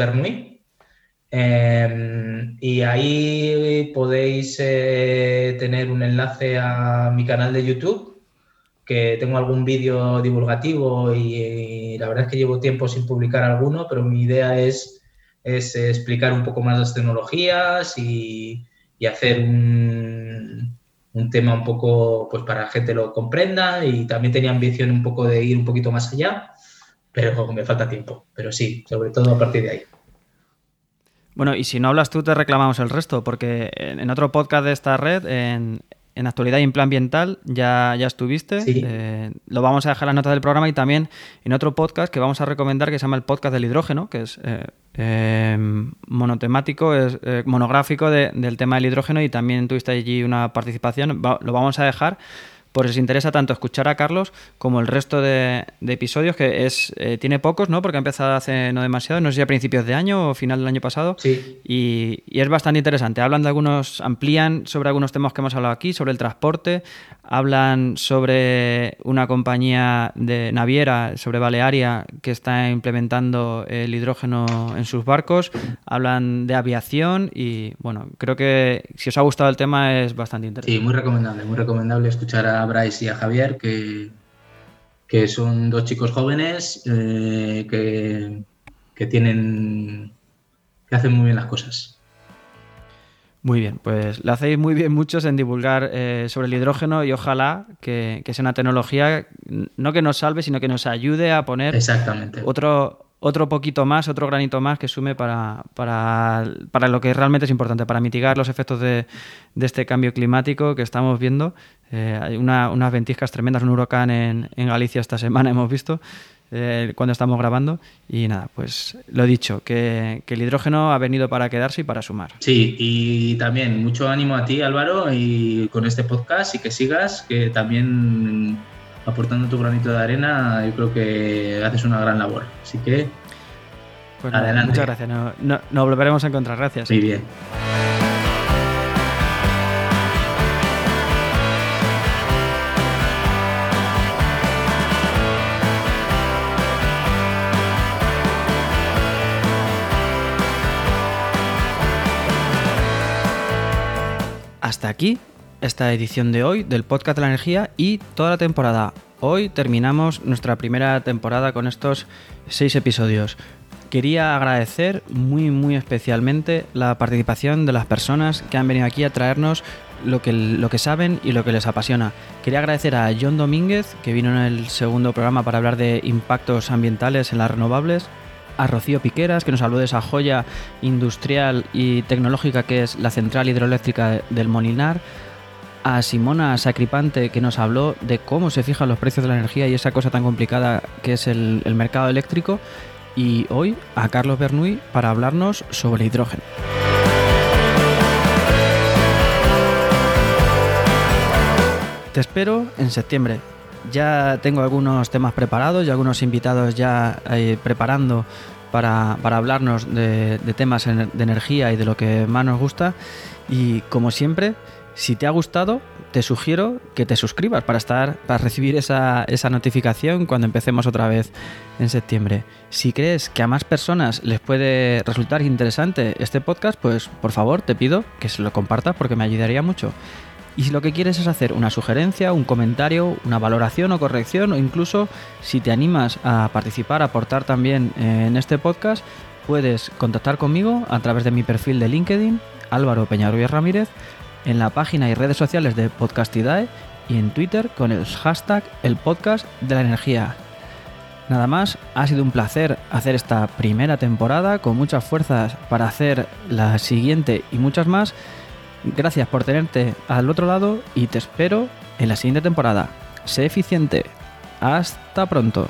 em, y ahí podéis eh, tener un enlace a mi canal de YouTube que tengo algún vídeo divulgativo y, la verdad es que llevo tiempo sin publicar alguno, pero mi idea es, es explicar un poco más las tecnologías y, hacer un, un tema un poco pues para que la gente lo comprenda y también tenía ambición un poco de ir un poquito más allá, pero me falta tiempo. Pero sí, sobre todo a partir de ahí. Bueno, y si no hablas tú, te reclamamos el resto, porque en otro podcast de esta red, en, en actualidad y en plan ambiental ya, ya estuviste. Eh, lo vamos a dejar en la nota del programa y también en otro podcast que vamos a recomendar que se llama el podcast del hidrógeno, que es eh, eh, monotemático, es monográfico del tema del hidrógeno y también tuviste allí una participación. lo vamos a dejar por si os interesa tanto escuchar a Carlos como el resto de, episodios, que es eh, tiene pocos, ¿no? Porque ha empezado hace no demasiado, no sé si a principios de año o final del año pasado. Sí. Y, y, es bastante interesante. Hablan de algunos, amplían sobre algunos temas que hemos hablado aquí, sobre el transporte, hablan sobre una compañía de naviera, sobre Balearia, que está implementando el hidrógeno en sus barcos, hablan de aviación y bueno, creo que si os ha gustado el tema es bastante interesante. Sí, muy recomendable, muy recomendable escuchar a Bryce y a Javier, que, que son dos chicos jóvenes eh, que, que tienen que hacen muy bien las cosas. Muy bien, pues lo hacéis muy bien muchos en divulgar eh, sobre el hidrógeno y ojalá que, sea una tecnología no que nos salve, sino que nos ayude a poner Exactamente. otro otro poquito más, otro granito más que sume para, para, para lo que realmente es importante, para mitigar los efectos de, de este cambio climático que estamos viendo. Eh, hay una, unas ventiscas tremendas, un huracán en, en Galicia esta semana hemos visto. Eh, cuando estamos grabando. Y nada, pues lo dicho, que, el hidrógeno ha venido para quedarse y para sumar. Sí, y también mucho ánimo a ti, Álvaro, y con este podcast y que sigas, que también aportando tu granito de arena, yo creo que haces una gran labor. Así que, pues adelante. muchas gracias. Nos no, volveremos a encontrar. Gracias. Muy bien. Hasta aquí esta edición de hoy del podcast de la energía y toda la temporada. Hoy terminamos nuestra primera temporada con estos seis episodios. Quería agradecer muy muy especialmente la participación de las personas que han venido aquí a traernos lo que, lo que saben y lo que les apasiona. Quería agradecer a John Domínguez, que vino en el segundo programa para hablar de impactos ambientales en las renovables, a Rocío Piqueras, que nos habló de esa joya industrial y tecnológica que es la central hidroeléctrica del Molinar, a Simona Sacripante, que nos habló de cómo se fijan los precios de la energía y esa cosa tan complicada que es el, mercado eléctrico, y hoy a Carlos Bernuy para hablarnos sobre hidrógeno. Te espero en septiembre ya tengo algunos temas preparados y algunos invitados ya eh, preparando para, hablarnos de, temas de energía y de lo que más nos gusta. Y como siempre, si te ha gustado, te sugiero que te suscribas para estar, para recibir esa, esa, notificación cuando empecemos otra vez en septiembre. Si crees que a más personas les puede resultar interesante este podcast, pues por favor te pido que se lo compartas porque me ayudaría mucho. Y si lo que quieres es hacer una sugerencia, un comentario, una valoración o corrección, o incluso si te animas a participar, a aportar también en este podcast, puedes contactar conmigo a través de mi perfil de LinkedIn, Álvaro Peñarruiz Ramírez, en la página y redes sociales de Podcastidae y en Twitter con el hashtag El Podcast de la Energía. Nada más, ha sido un placer hacer esta primera temporada con muchas fuerzas para hacer la siguiente y muchas más. Gracias por tenerte al otro lado y te espero en la siguiente temporada. Sé eficiente. Hasta pronto.